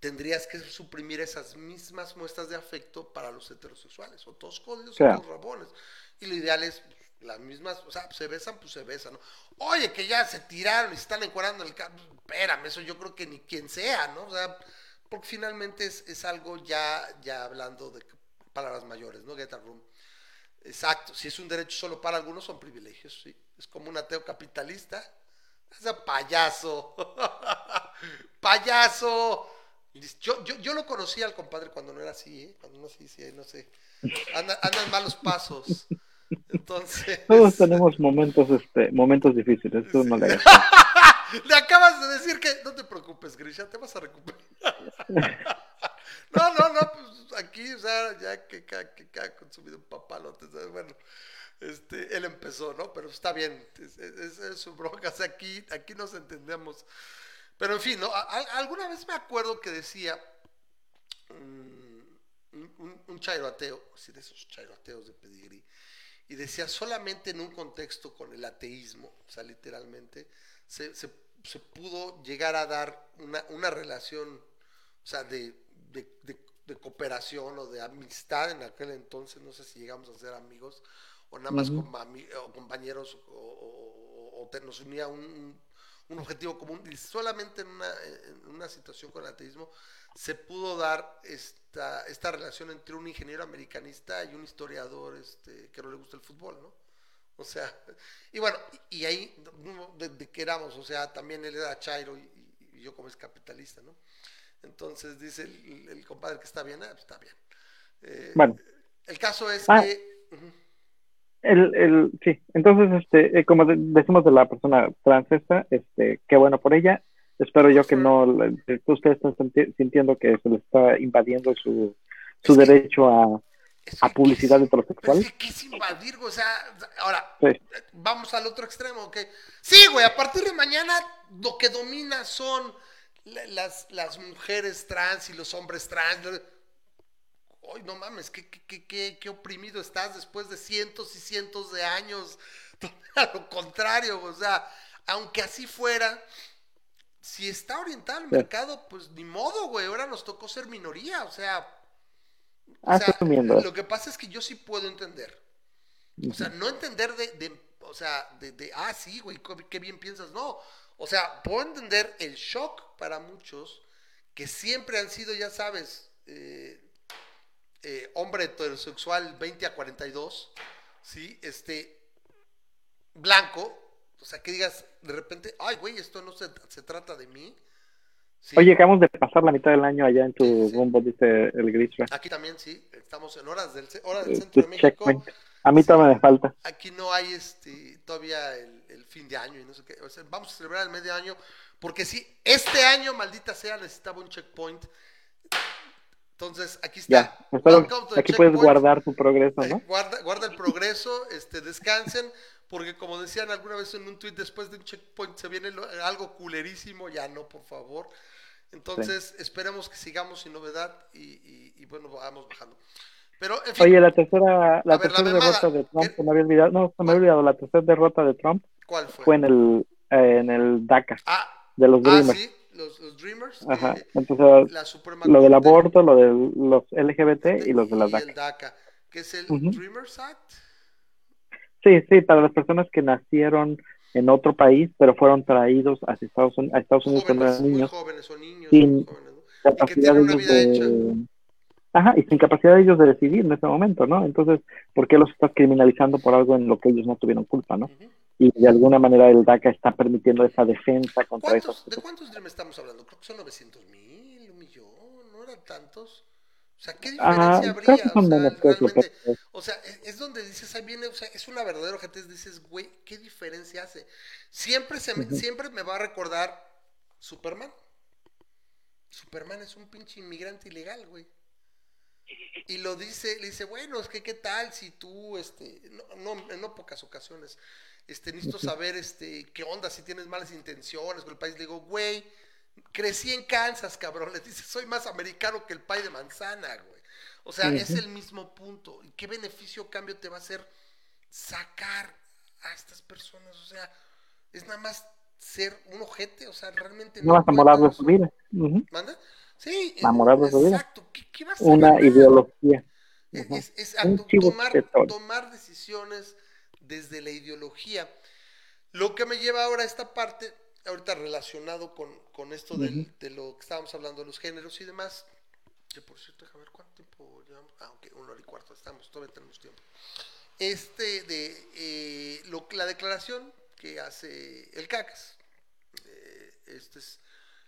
tendrías que suprimir esas mismas muestras de afecto para los heterosexuales, o todos códigos o todos rabones. Y lo ideal es las mismas, o sea, se besan, pues se besan, ¿no? Oye, que ya se tiraron y están encuadrando el carro, espérame, eso yo creo que ni quien sea, ¿no? O sea, porque finalmente es, es algo ya, ya hablando de palabras mayores, ¿no? Get a room. Exacto, si es un derecho solo para algunos, son privilegios, sí. Es como un ateo capitalista. Ese payaso. [laughs] payaso. Yo, yo, yo, lo conocí al compadre cuando no era así, ¿eh? Cuando no así, sí, no sé. Anda, en malos pasos. Entonces. Todos tenemos momentos, este, momentos difíciles. Tú no le, [laughs] le acabas de decir que no te preocupes, Grisha, te vas a recuperar. [laughs] no, no, no, pues, aquí, o sea, ya que cada que, ha consumido un papalote, bueno, este, él empezó, ¿no? Pero está bien, es, su bronca, o sea, aquí, aquí nos entendemos. Pero en fin, ¿no? alguna vez me acuerdo que decía mm, un, un, chairo ateo, así de esos chairo ateos de pedigrí, y decía solamente en un contexto con el ateísmo, o sea, literalmente, se, se, se pudo llegar a dar una, una relación, o sea, de, de, de, cooperación o de amistad en aquel entonces, no sé si llegamos a ser amigos, o nada más o compañeros, o, o, o, nos unía un, un objetivo común, y solamente en una, en una situación con el ateísmo se pudo dar esta, esta relación entre un ingeniero americanista y un historiador este, que no le gusta el fútbol, ¿no? O sea, y bueno, y ahí, de, que éramos, o sea, también él era Chairo y, yo como es capitalista, ¿no? Entonces dice el, compadre que está bien, ah, pues está bien. Eh, bueno. El caso es ah. que... El, el, sí, entonces, este, eh, como decimos de la persona trans este, qué bueno por ella. Espero yo que no, ustedes están sintiendo que se le está invadiendo su, su derecho a, a publicidad heterosexual. Es que es invadir, o sea, ahora, vamos al otro extremo, que sí, güey, a partir de mañana lo que domina son las, las mujeres trans y los hombres trans. Ay, no mames, qué, qué, qué, qué, oprimido estás después de cientos y cientos de años. [laughs] A lo contrario, o sea, aunque así fuera, si está orientado al mercado, pues ni modo, güey, ahora nos tocó ser minoría, o sea, o sea lo que pasa es que yo sí puedo entender. O sea, no entender de, de o sea, de, de, ah, sí, güey, qué bien piensas, no. O sea, puedo entender el shock para muchos que siempre han sido, ya sabes, eh, eh, hombre heterosexual 20 a 42, ¿sí? Este, blanco, o sea, que digas de repente, ay, güey, esto no se, se trata de mí. Oye, acabamos de pasar la mitad del año allá en tu bombo, dice el gris. Aquí también, sí, estamos en horas del, hora del centro de México. A mí todavía me falta. Aquí no hay este todavía el, fin de año y no sé qué. vamos a celebrar el medio año, porque si este año, maldita sea, necesitaba un checkpoint. Entonces, aquí está. aquí puedes guardar tu progreso, ¿no? Guarda, guarda el progreso, este, descansen, porque como decían alguna vez en un tweet, después de un checkpoint se viene algo culerísimo, ya no, por favor. Entonces, esperemos que sigamos sin novedad y, bueno, vamos bajando. Pero, en fin, Oye, la tercera, la tercera derrota de Trump, se me había olvidado, no, se me había olvidado, la tercera derrota de Trump ¿Cuál fue? fue en el, eh, en el DACA, ah, de los ah, Dreamers. sí, los, los Dreamers. Ajá, entonces, lo del aborto, lo de los LGBT y los de la DACA. el DACA, que es el Dreamers Act. Sí, sí, para las personas que nacieron en otro país, pero fueron traídos a Estados Unidos, a Estados Unidos jóvenes, cuando eran niños. jóvenes o niños, sin jóvenes, ¿no? capacidad de ellos de... Ajá, y sin capacidad de ellos de decidir en ese momento, ¿no? Entonces, ¿por qué los estás criminalizando por algo en lo que ellos no tuvieron culpa, ¿no? Y de alguna manera el DACA está permitiendo esa defensa contra eso. ¿De cuántos Dream estamos hablando? Creo que son 900 mil, un millón, no eran tantos. O sea, ¿qué ah, diferencia habría? O sea, realmente, o sea, es, donde dices, ahí viene, o sea, es una verdadera objeto, dices, güey, ¿qué diferencia hace? Siempre, se me, siempre me va a recordar Superman. Superman es un pinche inmigrante ilegal, güey. Y lo dice, le dice, bueno, es que qué tal si tú, este, no, no, en no pocas ocasiones, este, necesito saber, este, qué onda, si tienes malas intenciones con el país. Le digo, güey, crecí en Kansas, cabrón. [laughs] Le dice, soy más americano que el pay de manzana, güey. O sea, es el mismo punto. ¿Y qué beneficio cambio te va a hacer sacar a estas personas? O sea, es nada más ser un ojete, o sea, realmente no. vas a morar de su vida. ¿Manda? Sí, de su vida. Exacto. ¿Qué, vas a Una ideología. Es, exacto. Tomar, tomar decisiones desde la ideología. Lo que me lleva ahora a esta parte ahorita relacionado con, con esto del, de lo que estábamos hablando de los géneros y demás, que por cierto, déjame ver cuánto tiempo llevamos, ah, ok, una hora y cuarto estamos, todavía tenemos tiempo. Este de eh, lo, la declaración que hace el CACS, eh, este es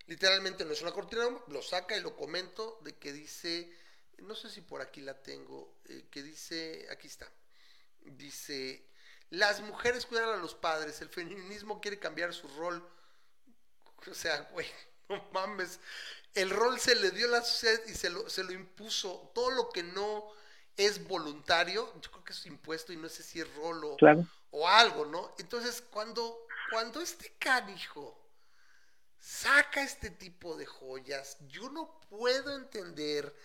literalmente no es una cortina, lo saca y lo comento de que dice, no sé si por aquí la tengo, eh, que dice, aquí está, dice, las mujeres cuidan a los padres, el feminismo quiere cambiar su rol o sea, güey, [laughs] no mames. El rol se le dio a la sociedad y se lo, se lo impuso. Todo lo que no es voluntario, yo creo que es impuesto y no sé si es rol o, o algo, ¿no? Entonces, cuando, cuando este canijo saca este tipo de joyas, yo no puedo entender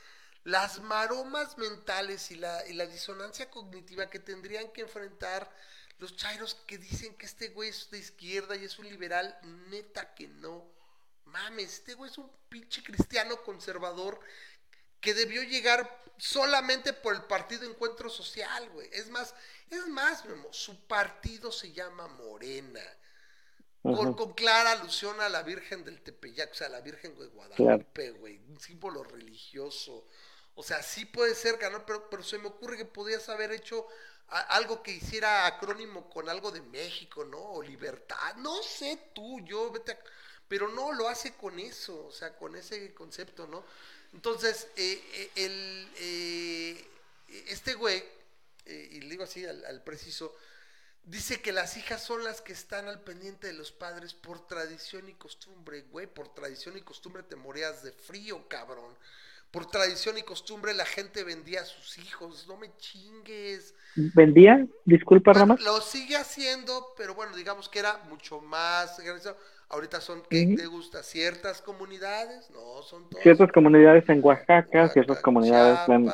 las maromas mentales y la, y la disonancia cognitiva que tendrían que enfrentar los chairos que dicen que este güey es de izquierda y es un liberal, neta que no. Mames, este güey es un pinche cristiano conservador que debió llegar solamente por el partido Encuentro Social, güey. Es más, es más, Memo, su partido se llama Morena. Con, clara alusión a la Virgen del Tepeyac, o sea, la Virgen de Guadalupe, güey, un símbolo religioso. O sea, sí puede ser ganar, pero, pero se me ocurre que podías haber hecho algo que hiciera acrónimo con algo de México, ¿no? O libertad, no sé tú, yo, vete pero no lo hace con eso, o sea, con ese concepto, ¿no? Entonces, eh, eh, el, eh, este güey, y le digo así al, preciso, dice que las hijas son las que están al pendiente de los padres por tradición y costumbre, güey, por tradición y costumbre te morías de frío, cabrón. Por tradición y costumbre la gente vendía a sus hijos, no me chingues. ¿Vendía? Disculpa, bueno, Lo sigue haciendo, pero bueno, digamos que era mucho más Ahorita son, ¿qué te gusta? ¿Ciertas comunidades? No, son todas. Ciertas comunidades en Oaxaca, ciertas comunidades en,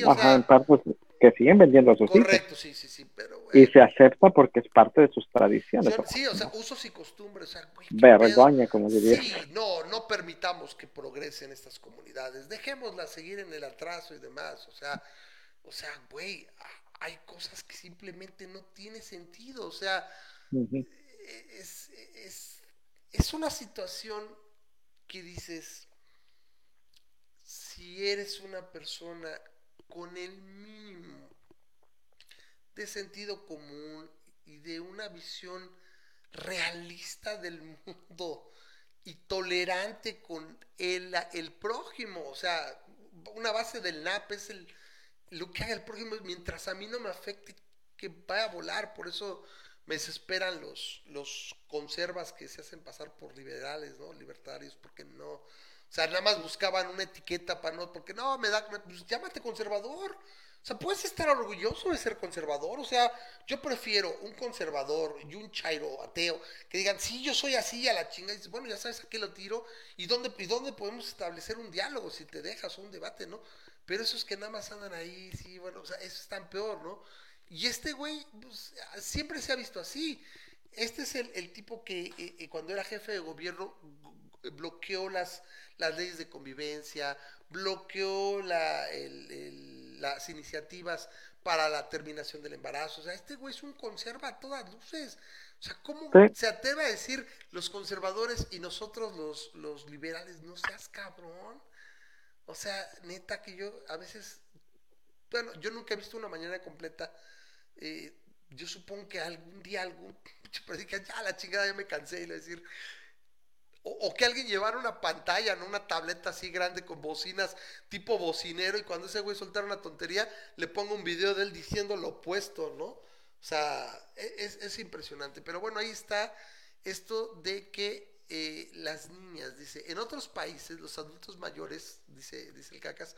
en, partes que siguen vendiendo a sus Correcto, sí, sí, sí, pero... y se acepta porque es parte de sus tradiciones. sí, o sea, usos y costumbres. O sea, Vergoña, como diría. Sí, no, no permitamos que progresen estas comunidades. Dejémoslas seguir en el atraso y demás. O sea, o sea, güey, hay cosas que simplemente no tiene sentido. O sea, es, es es una situación que dices, si eres una persona con el mínimo de sentido común y de una visión realista del mundo y tolerante con el, el prójimo, o sea, una base del NAP es el, lo que haga el prójimo mientras a mí no me afecte que vaya a volar, por eso me desesperan los, los conservas que se hacen pasar por liberales, ¿no? Libertarios, porque no. O sea, nada más buscaban una etiqueta para no, porque no, me da, pues llámate conservador. O sea, puedes estar orgulloso de ser conservador. O sea, yo prefiero un conservador y un chairo ateo que digan, sí, yo soy así a la chinga. Y dices, bueno, ya sabes a qué lo tiro. ¿Y dónde, ¿Y dónde podemos establecer un diálogo si te dejas o un debate, no? Pero esos que nada más andan ahí, sí, bueno, o sea, eso es tan peor, ¿no? Y este güey pues, siempre se ha visto así. Este es el, tipo que eh, eh, cuando era jefe de gobierno bloqueó las, las leyes de convivencia, bloqueó la, las iniciativas para la terminación del embarazo. O sea, este güey es un conserva a todas luces. O sea, ¿cómo se atreve a decir los conservadores y nosotros los, los liberales? No seas cabrón. O sea, neta que yo a veces, bueno, yo nunca he visto una mañana completa eh, yo supongo que algún día algún [laughs] ya la chingada ya me cansé y le decir o, que alguien llevara una pantalla, ¿no? Una tableta así grande con bocinas, tipo bocinero, y cuando ese güey soltara una tontería, le ponga un video de él diciendo lo opuesto, ¿no? O sea, e, es, impresionante. Pero bueno, ahí está esto de que eh, las niñas, dice, en otros países, los adultos mayores, dice, dice el Cacas,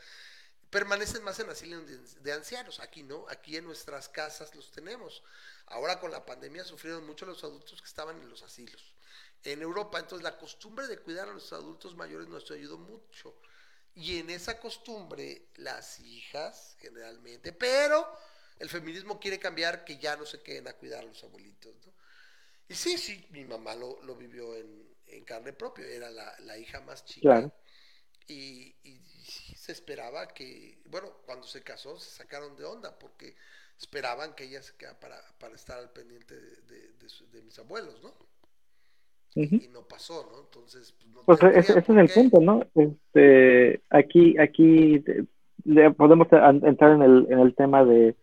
permanecen más en asilo de, ancianos. Aquí no, aquí en nuestras casas los tenemos. Ahora con la pandemia sufrieron mucho los adultos que estaban en los asilos. En Europa, entonces la costumbre de cuidar a los adultos mayores nos ayudó mucho. Y en esa costumbre, las hijas, generalmente, pero el feminismo quiere cambiar que ya no se queden a cuidar a los abuelitos. Y sí, sí, mi mamá lo, vivió en, carne propia, era la, hija más chica. Y, y, se esperaba que, bueno, cuando se casó se sacaron de onda porque esperaban que ella se quedara para, para estar al pendiente de, mis abuelos, ¿no? Y no pasó, ¿no? Entonces, pues, pues ese, es el punto, ¿no? Este, aquí, aquí podemos entrar en el, en el tema de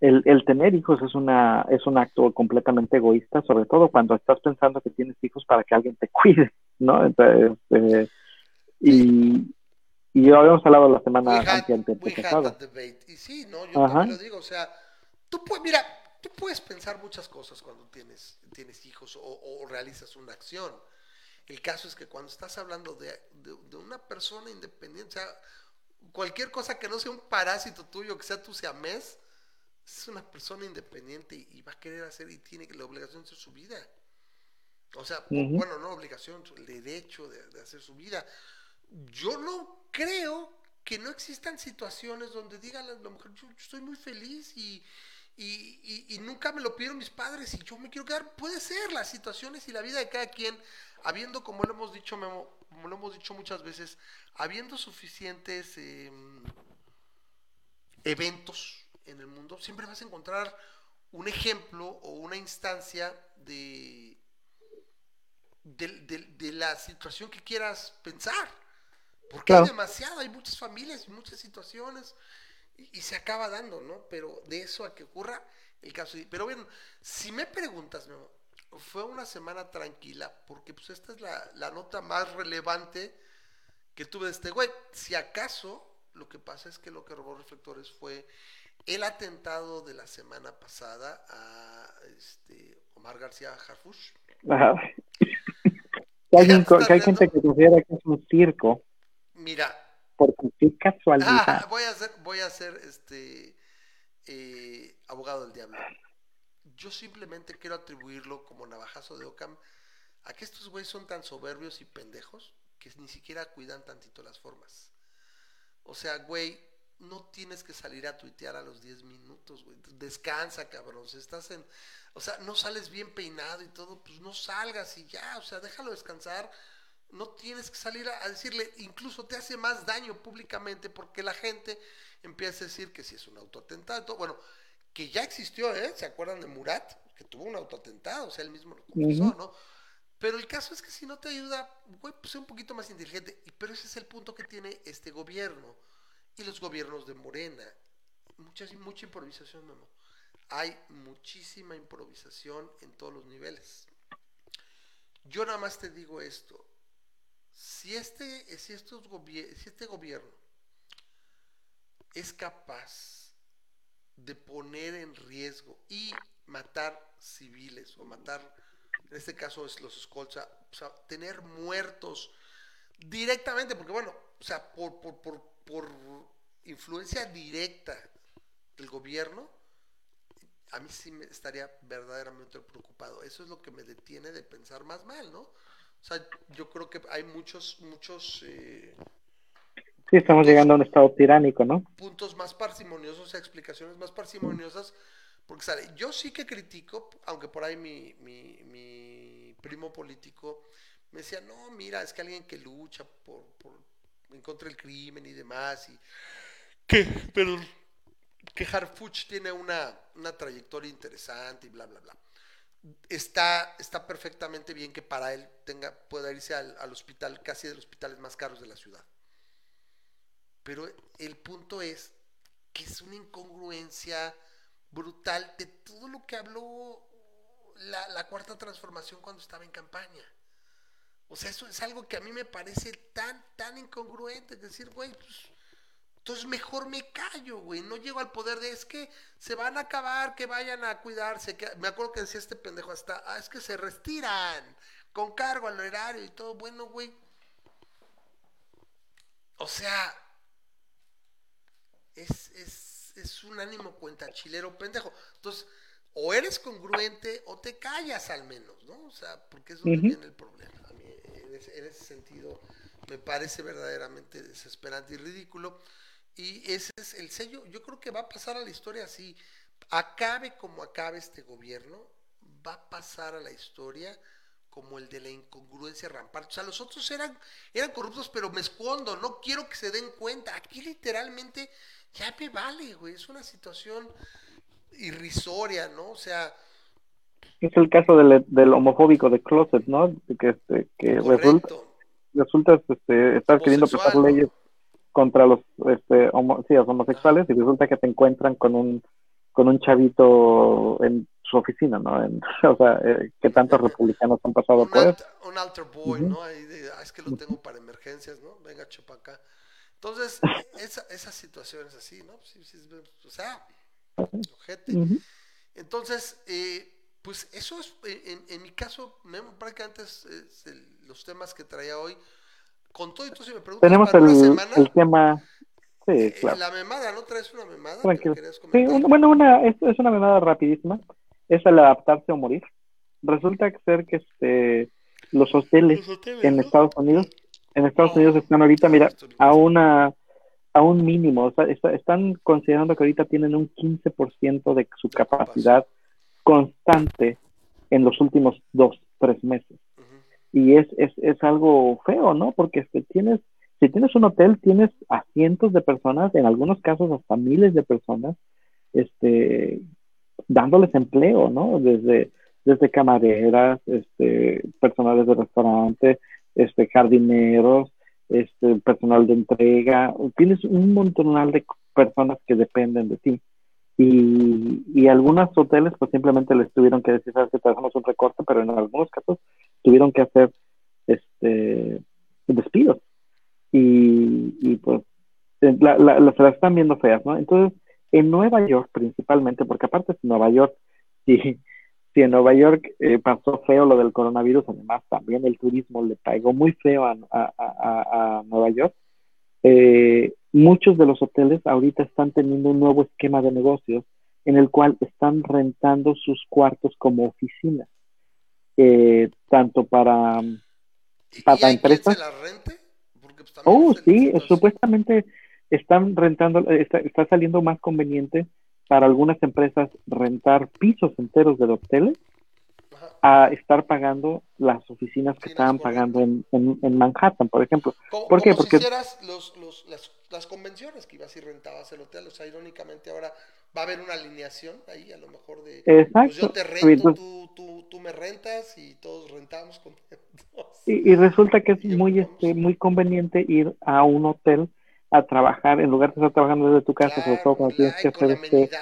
el, el, tener hijos es una es un acto completamente egoísta, sobre todo cuando estás pensando que tienes hijos para que alguien te [laughs] cuide, ¿no? Entonces, este, y, y yo habíamos hablado la semana anterior. Y sí, no, yo también lo digo, o sea, tú puedes, mira, tú puedes pensar muchas cosas cuando tienes, tienes hijos o, realizas una acción. El caso es que cuando estás hablando de, una persona independiente, o sea, cualquier cosa que no sea un parásito tuyo, que sea tu siamés, es una persona independiente y, va a querer hacer y tiene la obligación de hacer su vida. O sea, bueno, no obligación, el derecho de, hacer su vida. Yo no creo que no existan situaciones donde digan la, mujer, yo, estoy muy feliz y, y, nunca me lo pidieron mis padres y yo me quiero quedar. Puede ser las situaciones y la vida de cada quien, habiendo, como lo hemos dicho, como lo hemos dicho muchas veces, habiendo suficientes em, eventos en el mundo, siempre vas a encontrar un ejemplo o una instancia de, de, la situación que quieras pensar. Porque hay demasiado, hay muchas familias y muchas situaciones y, se acaba dando, ¿no? Pero de eso a que ocurra el caso. Pero bueno, si me preguntas, fue una semana tranquila porque pues esta es la, la nota más relevante que tuve de este güey. Si acaso lo que pasa es que lo que robó reflectores fue el atentado de la semana pasada a este, Omar García Harfush. Ajá. Que hay, que hay gente que considera que es un circo. Mira. Qué casualidad. Ah, voy a hacer, voy a ser este eh, abogado del diablo. Yo simplemente quiero atribuirlo como navajazo de Ocam a que estos güeyes son tan soberbios y pendejos que ni siquiera cuidan tantito las formas. O sea, güey, no tienes que salir a tuitear a los 10 minutos, güey. Descansa, cabrón. Si estás en. O sea, no sales bien peinado y todo, pues no salgas y ya. O sea, déjalo descansar. No tienes que salir a, decirle, incluso te hace más daño públicamente porque la gente empieza a decir que si es un autoatentado. Bueno, que ya existió, ¿eh? ¿Se acuerdan de Murat? Que tuvo un autoatentado, o sea, él mismo lo confesó, ¿no? Pero el caso es que si no te ayuda, güey, pues sé un poquito más inteligente. Pero ese es el punto que tiene este gobierno y los gobiernos de Morena. Mucha, mucha improvisación, Memo. Hay muchísima improvisación en todos los niveles. Yo nada más te digo esto. Si este, si estos si este gobierno es capaz de poner en riesgo y matar civiles o matar, en este caso es los escolta, o sea, tener muertos directamente, porque bueno, o sea, por, por, por por influencia directa del gobierno, a mí sí me estaría verdaderamente preocupado. Eso es lo que me detiene de pensar más mal, ¿no? O sea, yo creo que hay muchos, muchos... Eh, sí, estamos llegando a un estado tiránico, ¿no? Puntos más parsimoniosos, explicaciones más parsimoniosas, porque sale, yo sí que critico, aunque por ahí mi, mi, mi primo político me decía, no, mira, es que alguien que lucha por, por, en contra del crimen y demás, y que, pero que Harfuch tiene una, una trayectoria interesante y bla, bla, bla. Está, está perfectamente bien que para él tenga, pueda irse al, al hospital, casi de los hospitales más caros de la ciudad. Pero el punto es que es una incongruencia brutal de todo lo que habló la, la, cuarta transformación cuando estaba en campaña. O sea, eso es algo que a mí me parece tan, tan incongruente. Es decir, güey, pues, entonces mejor me callo, güey. No llego al poder de, es que se van a acabar, que vayan a cuidarse. Que... Me acuerdo que decía este pendejo hasta, ah, es que se retiran con cargo al horario y todo. Bueno, güey. O sea, es, es, es un ánimo cuenta chilero pendejo. Entonces, o eres congruente o te callas al menos, ¿no? O sea, porque es donde viene el problema en ese sentido me parece verdaderamente desesperante y ridículo. Y ese es el sello, yo creo que va a pasar a la historia así. Acabe como acabe este gobierno, va a pasar a la historia como el de la incongruencia rampante. O sea, los otros eran, eran corruptos, pero me escondo, no quiero que se den cuenta. Aquí literalmente ya me vale, güey. Es una situación irrisoria, ¿no? O sea, es el caso del, del homofóbico de Closet, ¿no? Que, este, que resulta, resulta este, estar queriendo pasar leyes contra los, este, sí, los homosexuales y resulta que te encuentran con un con un chavito en su oficina, ¿no? [laughs] o sea, eh, que tantos republicanos han pasado por eso. Un alter boy, ¿no? Ahí de, ah, es que lo tengo para emergencias, ¿no? Venga, chupa acá. Entonces, [laughs] esa, esas situaciones así, ¿no? Sí, sí, o sea, ojete. Entonces, eh, Pues eso es, en, en mi caso, prácticamente es, los temas que traía hoy. Con todo esto, si me preguntas Tenemos para el, una semana, el tema... Sí, eh, claro. La memada, ¿no traes una memada? Tranquilo. Sí, un- bueno, una, es, es una memada rapidísima. Es el adaptarse o morir. Resulta ser que este, los hoteles Los hoteles, en ¿no? Estados Unidos, en Estados Oh, Unidos están ahorita, mira, a una a un mínimo, o sea, está- están considerando que ahorita tienen un 15% de su capacidad constante en los últimos dos, tres meses. Y es, es, es algo feo, ¿no? Porque este, tienes, si tienes un hotel, tienes a cientos de personas, en algunos casos hasta miles de personas, este, dándoles empleo, ¿no? Desde, desde camareras, este, personales de restaurante, este, jardineros, este, personal de entrega, tienes un montonal de personas que dependen de ti. Y, y algunos hoteles pues simplemente les tuvieron que decir, sabes que te hacemos un recorte, pero en algunos casos tuvieron que hacer este despidos. Y, pues la, la, la- se las están viendo feas, ¿no? Entonces, en Nueva York principalmente, porque aparte es Nueva York, [laughs] si, si en Nueva York eh, pasó feo lo del coronavirus, además también el turismo le pegó muy feo a, a, a- a Nueva York, eh, muchos de los hoteles ahorita están teniendo un nuevo esquema de negocios en el cual están rentando sus cuartos como oficinas, eh, tanto para... ¿Y, para empresas? se la rente? Porque, pues, Oh, sí, supuestamente están rentando, está, está saliendo más conveniente para algunas empresas rentar pisos enteros de hoteles Ajá. a estar pagando las oficinas que Sí, estaban pagando en, en, en Manhattan, por ejemplo. Como, ¿Por qué? como Porque- si los, los, las, las convenciones que ibas y rentabas el hotel. O sea, irónicamente ahora va a haber una alineación ahí, a lo mejor de. Exacto. Pues yo te Y rento, tú, tú, tú me rentas y todos rentamos. [laughs] Y, y resulta que es Y muy, este, muy conveniente ir a un hotel a trabajar en lugar de estar trabajando desde tu casa, sobre todo Claro, cuando tienes que con hacer este,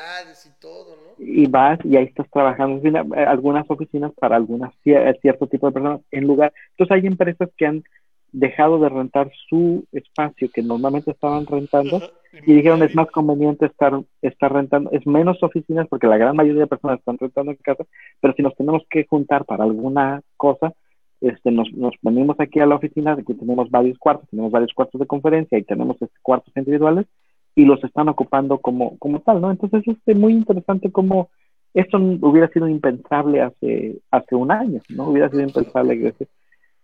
y todo, ¿no? y vas y ahí estás trabajando en fin, eh, algunas oficinas para algunas cier- cierto tipo de personas en lugar entonces hay empresas que han dejado de rentar su espacio que normalmente estaban rentando y dijeron es más conveniente estar estar rentando es menos oficinas porque la gran mayoría de personas están rentando en casa pero si nos tenemos que juntar para alguna cosa este nos, nos venimos aquí a la oficina aquí tenemos varios cuartos tenemos varios cuartos de conferencia y tenemos este, cuartos individuales y los están ocupando como, como tal, ¿no? Entonces es este, muy interesante cómo esto hubiera sido impensable hace, hace un año, ¿no? Hubiera sido impensable que decir,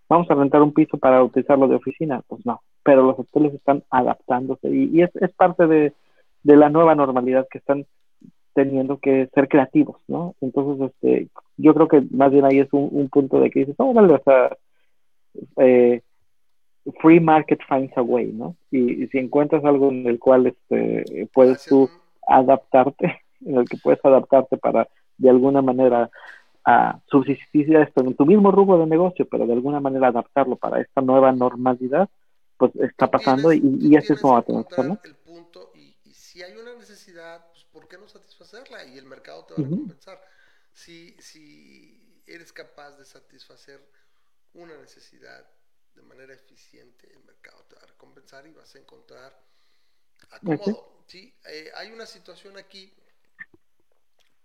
vamos a rentar un piso para utilizarlo de oficina, pues no, pero los hoteles están adaptándose y, y es, es parte de, de la nueva normalidad que están teniendo que ser creativos, ¿no? Entonces, este, yo creo que más bien ahí es un, un punto de que dices, no, vale, o sea, eh, free market finds a way, ¿no? Y, y si encuentras algo en el cual este, puedes tú adaptarte, [laughs] en el que puedes adaptarte para de alguna manera a subsistir esto en tu mismo rubro de negocio, pero de alguna manera adaptarlo para esta nueva normalidad, pues está pasando y, y así es como va a que tener que ser, ¿no? encontrar el punto y, y si hay una necesidad, pues ¿por qué no satisfacerla? Y el mercado te va a Ujú. recompensar. Si, si eres capaz de satisfacer una necesidad de manera eficiente, el mercado te va a recompensar y vas a encontrar acomodo. Sí, eh, hay una situación aquí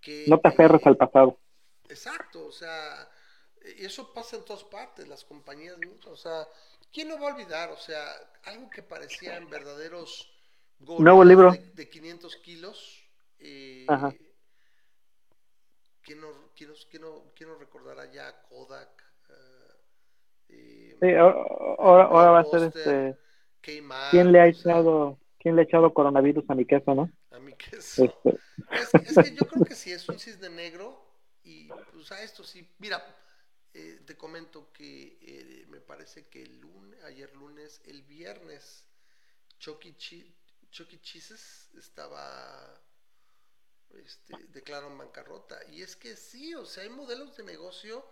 que... No te aferres eh, al pasado. Exacto, o sea, y eso pasa en todas partes, las compañías, o sea, ¿quién no va a olvidar? O sea, algo que parecían verdaderos Nuevo libro. De, de 500 kilos, eh, Ajá. ¿quién, no, quién, no, quién no- quién no recordará ya Kodak? eh, eh, Sí, ahora, ahora- va a ser este, ¿quién le ha echado, quién le ha echado coronavirus a mi queso, no? a mí que eso. Este, Es, es que yo creo que sí es un cisne negro pues a esto sí, mira, eh, te comento que eh, me parece que el lunes, ayer lunes, el viernes, Chucky, Chi- Chuck E. Cheese's estaba, este, declararon bancarrota. Y es que sí, o sea, hay modelos de negocio,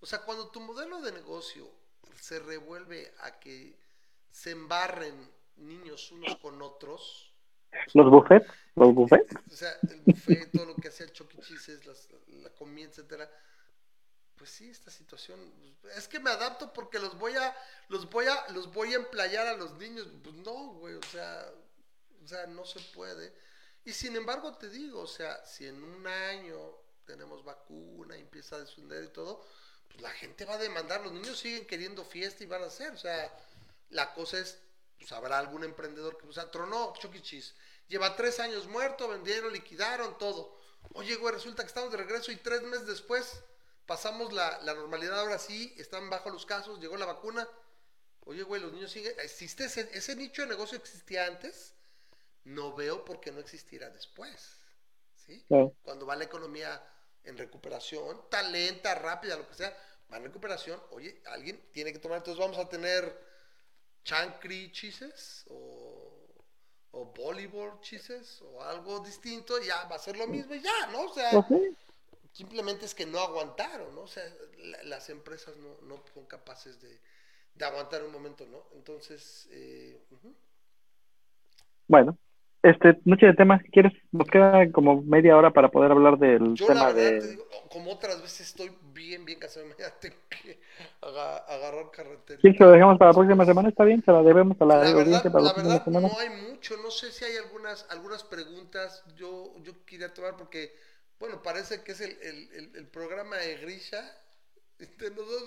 o sea, cuando tu modelo de negocio se revuelve a que se embarren niños unos con otros, los buffets, los buffets. o sea, el buffet, todo lo que hacía Chucky E. Cheese's, las- la comida, etcétera. Pues sí, esta situación, es que me adapto porque los voy a, los voy a, los voy a emplayar a los niños. Pues no, güey, o sea, o sea, no se puede. Y sin embargo te digo, o sea, si en un año tenemos vacuna y empieza a descender y todo, pues la gente va a demandar, los niños siguen queriendo fiesta y van a hacer, o sea, la cosa es, pues habrá algún emprendedor que, sea, tronó Chucky Cheese, lleva tres años muerto, vendieron, liquidaron todo. Oye, güey, resulta que estamos de regreso y tres meses después pasamos la, la normalidad, ahora sí, están bajo los casos, llegó la vacuna. Oye, güey, los niños siguen, existe ese, ese nicho de negocio existía antes, no veo por qué no existirá después. ¿sí? Cuando va la economía en recuperación, tan lenta, rápida, lo que sea, va en recuperación, oye, alguien tiene que tomar, entonces vamos a tener chancri chises o, o voleibol chises o algo distinto, ya va a ser lo mismo y ya, ¿no? O sea, simplemente es que no aguantaron, ¿no? O sea, las empresas no, no son capaces de, de, aguantar un momento, ¿no? Entonces, eh, bueno, este, noche de temas, quieres, nos queda como media hora para poder hablar del Yo, tema la verdad, de... te digo, como otras veces estoy bien, bien cansado, [laughs] mañana tengo que aga- agarrar carretera. Sí, se lo dejamos para la próxima semana, está bien, se la debemos a la, La audiencia verdad, para la la próxima verdad semana. no hay mucho, no sé si hay algunas, algunas preguntas, yo, yo quería tomar porque, bueno, parece que es el, el, el, el programa de Grisha, [laughs] de nosotros,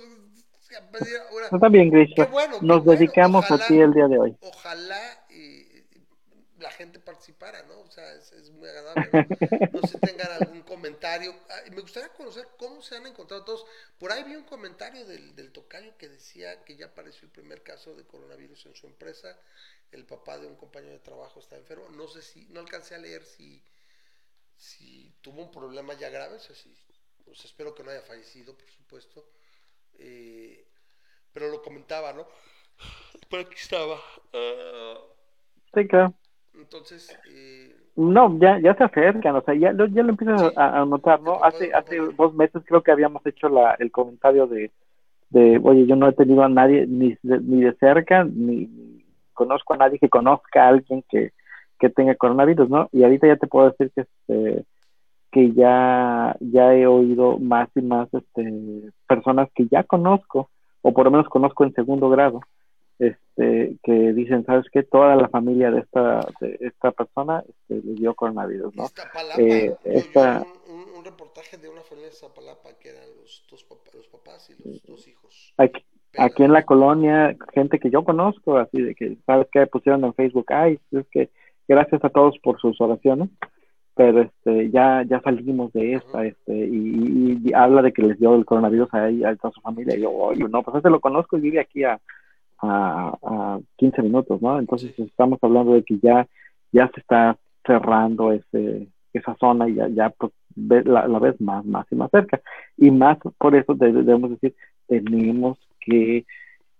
ahora, Está bien, Grisha. Bueno, Nos bueno, dedicamos ojalá. a ti el día de hoy. ojalá la gente participara, ¿no? O sea, es, muy agradable. ¿no? Sé tengan algún comentario. Ah, me gustaría conocer cómo se han encontrado todos. Por ahí vi un comentario del, tocayo que decía que ya apareció el primer caso de coronavirus en su empresa. El papá de un compañero de trabajo está enfermo. No sé si, no alcancé a leer si, tuvo un problema ya grave. O sea, si, pues espero que no haya fallecido, por supuesto. Eh, pero lo comentaba, ¿no? Pero aquí estaba. Claro. Entonces, eh, No, ya, ya se acercan, o sea, ya, lo- ya lo empiezas Sí. a, a notar, ¿no? Hace, hace dos meses creo que habíamos hecho la, el comentario de, de, oye, yo no he tenido a nadie ni de, ni de cerca, ni, ni conozco a nadie que conozca a alguien que, que tenga coronavirus, ¿no? Y ahorita ya te puedo decir que, este, que ya, ya he oído más y más este, personas que ya conozco, o por lo menos conozco en segundo grado, este, que dicen, ¿sabes qué? Toda la familia de esta, de esta persona este, le dio coronavirus, ¿no? Iztapalapa, Eh, yo- yo esta- un, un- reportaje de una familia de Iztapalapa que eran los dos papás, los papás y los dos hijos. Aquí, aquí en la colonia, gente que yo conozco, así de que, ¿sabes qué? Pusieron en Facebook, ay, es que gracias a todos por sus oraciones, pero este, ya, ya salimos de esta, este, y, y- y habla de que les dio el coronavirus a, a toda su familia, y yo, oye, no, pues ese lo conozco y vive aquí a, a, a 15 minutos, ¿no? Entonces estamos hablando de que ya, ya se está cerrando ese, esa zona y ya, ya pues, ve- la, la ves más, más y más cerca. Y más por eso de- debemos decir, tenemos que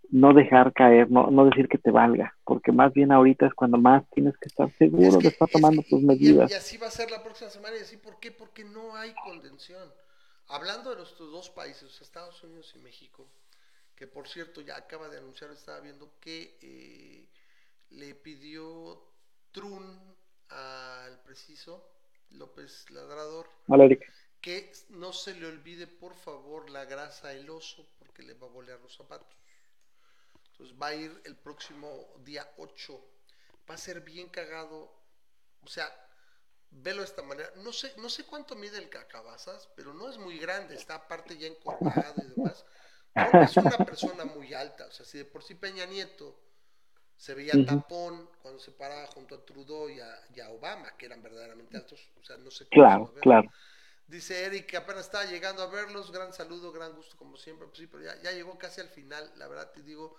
no dejar caer, no, no decir que te valga, porque más bien ahorita es cuando más tienes que estar seguro Es que- de estar es tomando que- tus y- medidas. Y, así va a ser la próxima semana. Y así, ¿por qué? Porque no hay contención. Hablando de nuestros dos países, Estados Unidos y México, que por cierto ya acaba de anunciar, estaba viendo que eh, le pidió Trun al preciso López Ladrador que no se le olvide por favor la grasa del oso porque le va a bolear los zapatos. Entonces va a ir el próximo día 8. Va a ser bien cagado. O sea, velo de esta manera. No sé, no sé cuánto mide el cacabazas, pero no es muy grande. Está aparte ya encorvado y demás. Es una persona muy alta. O sea, si de por sí Peña Nieto se veía Ujú. tapón cuando se paraba junto a Trudeau y a, y a Obama, que eran verdaderamente altos. O sea, no sé cómo Claro, claro. Dice Eric que apenas estaba llegando a verlos. Gran saludo, gran gusto como siempre. Pues sí, pero ya, ya llegó casi al final. La verdad te digo,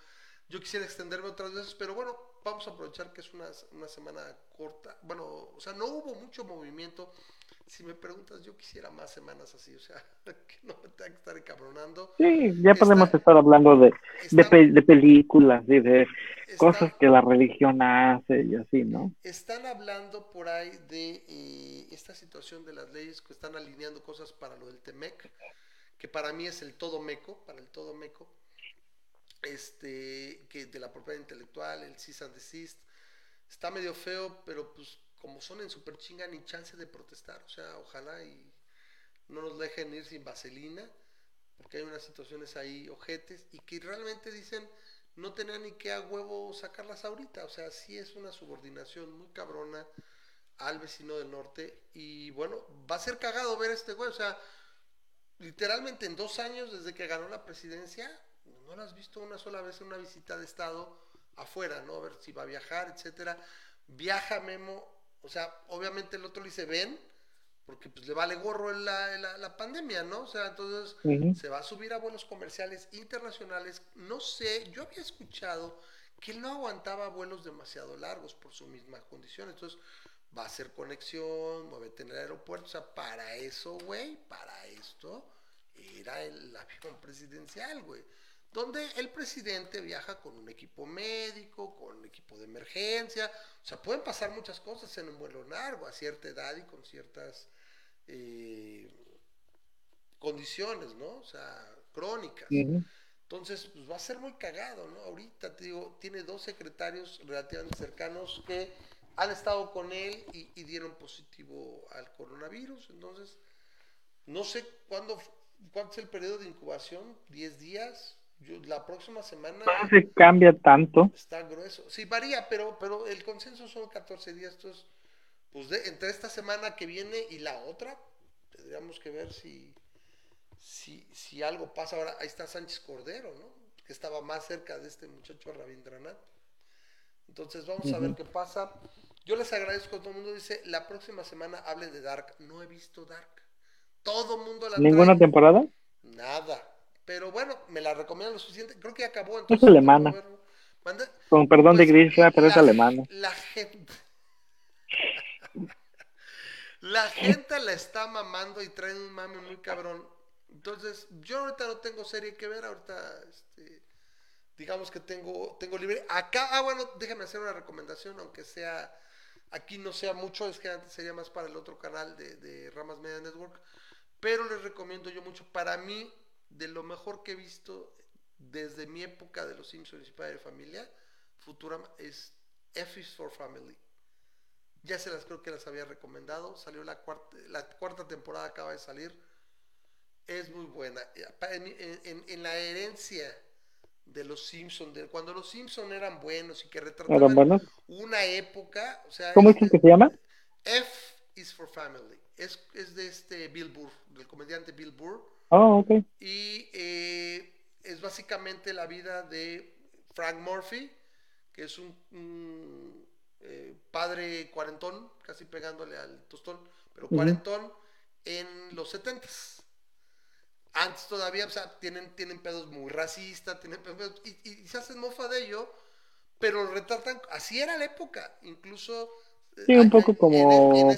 yo quisiera extenderme otras veces, pero bueno, vamos a aprovechar que es una, una semana corta. Bueno, o sea, no hubo mucho movimiento. Si me preguntas, yo quisiera más semanas así, o sea, [laughs] que no me tenga que estar encabronando. Sí, ya Está- podemos estar hablando de, de, Está- pe- de películas y de está- cosas que la religión hace y así, ¿no? Están hablando por ahí de eh, esta situación de las leyes que están alineando cosas para lo del TEMEC, que para mí es el todo meco, para el todo meco, este, que de la propiedad intelectual, el cease and desist, está medio feo, pero pues como son en super chinga ni chance de protestar, o sea, ojalá y no nos dejen ir sin vaselina, porque hay unas situaciones ahí ojetes y que realmente dicen no tenían ni que a huevo sacarlas ahorita, o sea, sí es una subordinación muy cabrona al vecino del norte y bueno, va a ser cagado ver este güey, o sea, literalmente en dos años desde que ganó la presidencia, no la has visto una sola vez en una visita de Estado afuera, ¿no? A ver si va a viajar, etcétera. Viaja Memo, o sea, obviamente el otro le dice, ven, porque pues le vale gorro la, la, la pandemia, ¿no? O sea, entonces se va a subir a vuelos comerciales internacionales. No sé, yo había escuchado que él no aguantaba vuelos demasiado largos por su misma condición, entonces va a hacer conexión, muévete en el aeropuerto, o sea, para eso, güey, para esto era el [laughs] avión presidencial, güey donde el presidente viaja con un equipo médico, con un equipo de emergencia, o sea, pueden pasar muchas cosas en un vuelo largo, a cierta edad y con ciertas eh, condiciones, ¿no? O sea, crónicas. Entonces, pues va a ser muy cagado, ¿no? Ahorita, te digo, tiene dos secretarios relativamente cercanos que han estado con él y, y dieron positivo al coronavirus. Entonces, no sé cuándo, cuánto es el periodo de incubación, 10 días, la próxima semana. No se cambia tanto. Está grueso. Sí, varía, pero, pero el consenso son 14 días. Entonces, pues de, entre esta semana que viene y la otra, tendríamos que ver si, si, si algo pasa. Ahora, ahí está Sánchez Cordero, ¿no? Que estaba más cerca de este muchacho Rabindranath. Entonces, vamos a ver qué pasa. Yo les agradezco, todo el mundo dice, la próxima semana hablen de Dark. No he visto Dark. Todo el mundo la ¿Ninguna temporada? Nada. Pero bueno, me la recomiendo lo suficiente. Creo que ya acabó. Entonces, es alemana. Con perdón de pues, Grisha, pero es alemana. La gente. [laughs] la gente la está mamando y trae un mame muy cabrón. Entonces, yo ahorita no tengo serie que ver. Ahorita, este, digamos que tengo, tengo libre. Acá, ah, bueno, déjame hacer una recomendación, aunque sea. Aquí no sea mucho, es que antes sería más para el otro canal de, de Ramas Media Network. Pero les recomiendo yo mucho. Para mí, de lo mejor que he visto desde mi época de Los Simpsons y Padre de Familia, Futurama es F is for Family. Ya se las creo que las había recomendado. Salió la cuarta, la cuarta temporada, acaba de salir. Es muy buena. En, la herencia de los Simpsons, de cuando los Simpsons eran buenos y que retrataban una época. O sea, ¿Cómo es que se llama? F is for Family. Es, es de este Bill Burr, del comediante Bill Burr Oh, y eh, es básicamente la vida de Frank Murphy, que es un, eh, padre cuarentón, casi pegándole al tostón, pero cuarentón en los setentas. Antes todavía, o sea, tienen, tienen pedos muy racistas, tienen pedos, y, se hacen mofa de ello, pero lo retratan, así era la época, incluso... Sí, un poco como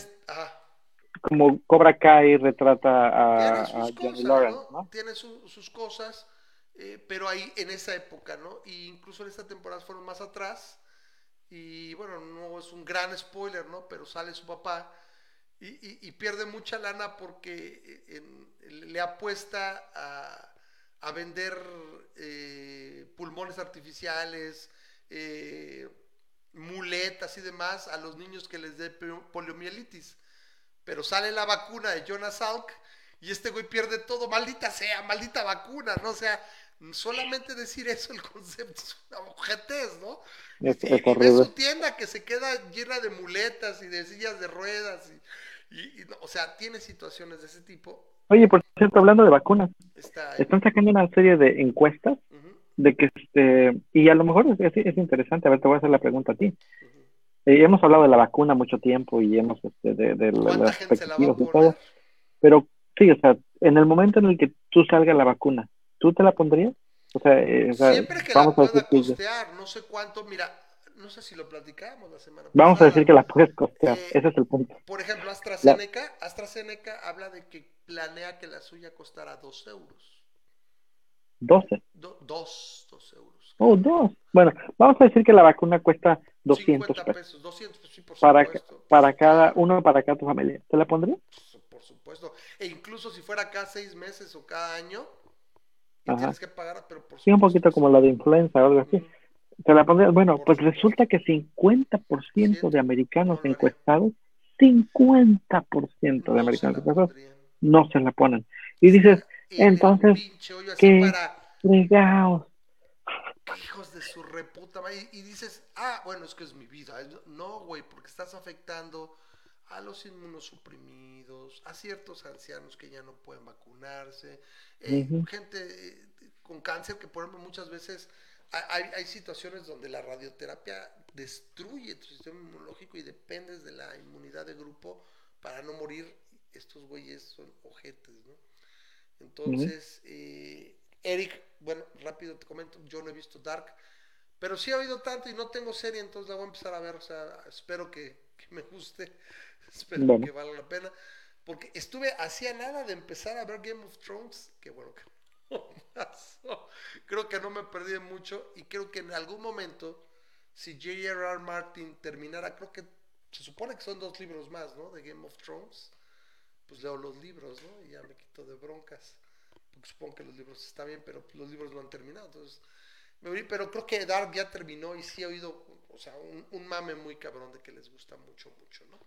como Cobra Kai retrata a, Johnny Lawrence, ¿no? Tiene sus cosas, eh, pero ahí en esa época, ¿no? Y incluso en esta temporada fueron más atrás. Y bueno, no es un gran spoiler, ¿no? Pero sale su papá y, pierde mucha lana porque eh, le apuesta a, a vender eh, pulmones artificiales, muletas y demás a los niños que les dé poliomielitis pero sale la vacuna de Jonas Salk y este güey pierde todo, maldita sea, maldita vacuna, ¿no? O sea, solamente decir eso, el concepto es una ojetez, ¿no? Es, y, y su tienda que se queda llena de muletas y de sillas de ruedas, y, o sea, tiene situaciones de ese tipo. Oye, por cierto, hablando de vacunas, están sacando una serie de encuestas de que, este, y a lo mejor es, es, interesante, a ver, te voy a hacer la pregunta a ti. Eh, hemos hablado de la vacuna mucho tiempo y hemos este, de, de las expectativas y todo, pero sí, o sea, en el momento en el que tú salga la vacuna, ¿tú te la pondrías? O sea, eh, siempre que vamos la pueda a costear, no sé cuánto, mira, no sé si lo platicamos la semana pasada. Vamos a decir que la puedes costear, eh, ese es el punto. Por ejemplo, AstraZeneca, AstraZeneca habla de que planea que la suya costará dos euros. ¿12? dos, dos euros. Oh, dos. Bueno, vamos a decir que la vacuna cuesta 200 pesos. 200, sí, por para, supuesto. Para cada, uno para cada tu familia. ¿Te la pondría? Por supuesto. E incluso si fuera cada seis meses o cada año, tienes que pagar, pero por Sí, un poquito como la de influenza o algo así. ¿Te la pondría? Bueno, pues resulta que 50% de americanos encuestados, 50% de americanos encuestados no se la ponen. Y dices, entonces, qué fregados hijos de su reputa y, y, dices, ah, bueno, es que es mi vida. No, güey, porque estás afectando a los inmunosuprimidos, a ciertos ancianos que ya no pueden vacunarse, eh, gente eh, con cáncer que por ejemplo muchas veces hay, hay, situaciones donde la radioterapia destruye tu sistema inmunológico y dependes de la inmunidad de grupo para no morir. Estos güeyes son ojetes, ¿no? Entonces, eh, Eric, bueno, rápido te comento, yo no he visto Dark, pero sí he oído tanto y no tengo serie, entonces la voy a empezar a ver, o sea, espero que, me guste, [laughs] espero que valga la pena, porque estuve hacía nada de empezar a ver Game of Thrones, que bueno que [laughs] creo que no me perdí mucho y creo que en algún momento, si J.R.R. Martin terminara, creo que se supone que son dos libros más, ¿no? De Game of Thrones, pues leo los libros, ¿no? Y ya me quito de broncas, porque supongo que los libros están bien, pero los libros no han terminado, entonces pero creo que Dark ya terminó y sí he oído, o sea, un, mame muy cabrón de que les gusta mucho, mucho, ¿no?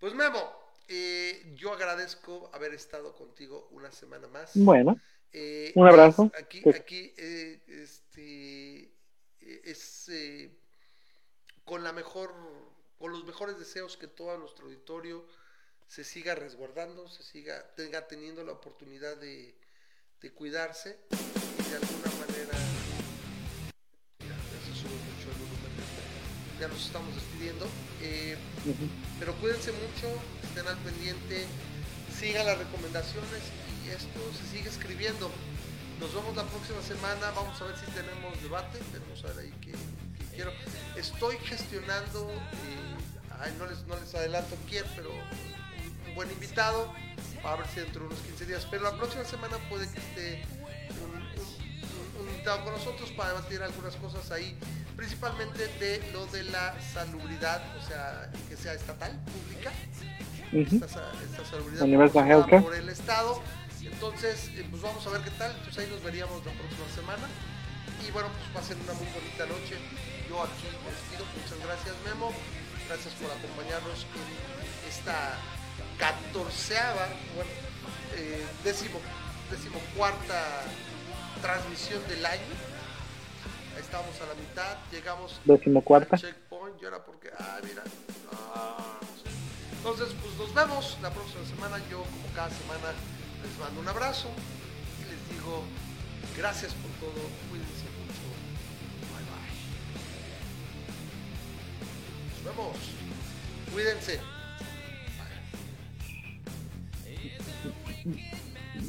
Pues Memo, eh, yo agradezco haber estado contigo una semana más. Bueno, eh, un abrazo. Aquí, aquí, eh, este, es con la mejor, con los mejores deseos que todo nuestro auditorio se siga resguardando, se siga, tenga teniendo la oportunidad de, de cuidarse y de alguna manera ya nos estamos despidiendo. Eh, pero cuídense mucho, estén al pendiente, sigan las recomendaciones y esto se sigue escribiendo. Nos vemos la próxima semana, vamos a ver si tenemos debate, tenemos a ver ahí que, quiero. Estoy gestionando, eh, no, les, no les adelanto quién, pero un, buen invitado, a ver si dentro de unos 15 días. Pero la próxima semana puede que esté un, un invitado con nosotros para debatir algunas cosas ahí principalmente de lo de la salubridad, o sea, que sea estatal, pública, esta, salubridad por el Estado. Entonces, eh, pues vamos a ver qué tal. Pues ahí nos veríamos la próxima semana. Y bueno, pues pasen una muy bonita noche. Yo aquí me despido. Muchas gracias, Memo. Gracias por acompañarnos en esta catorceava, bueno, eh, décimo, décimo cuarta transmisión del año estábamos a la mitad, llegamos Decimocuarta. al checkpoint, y era porque, ah, mira, entonces pues nos vemos la próxima semana, yo como cada semana les mando un abrazo y les digo gracias por todo, cuídense mucho, bye bye. Nos vemos, cuídense.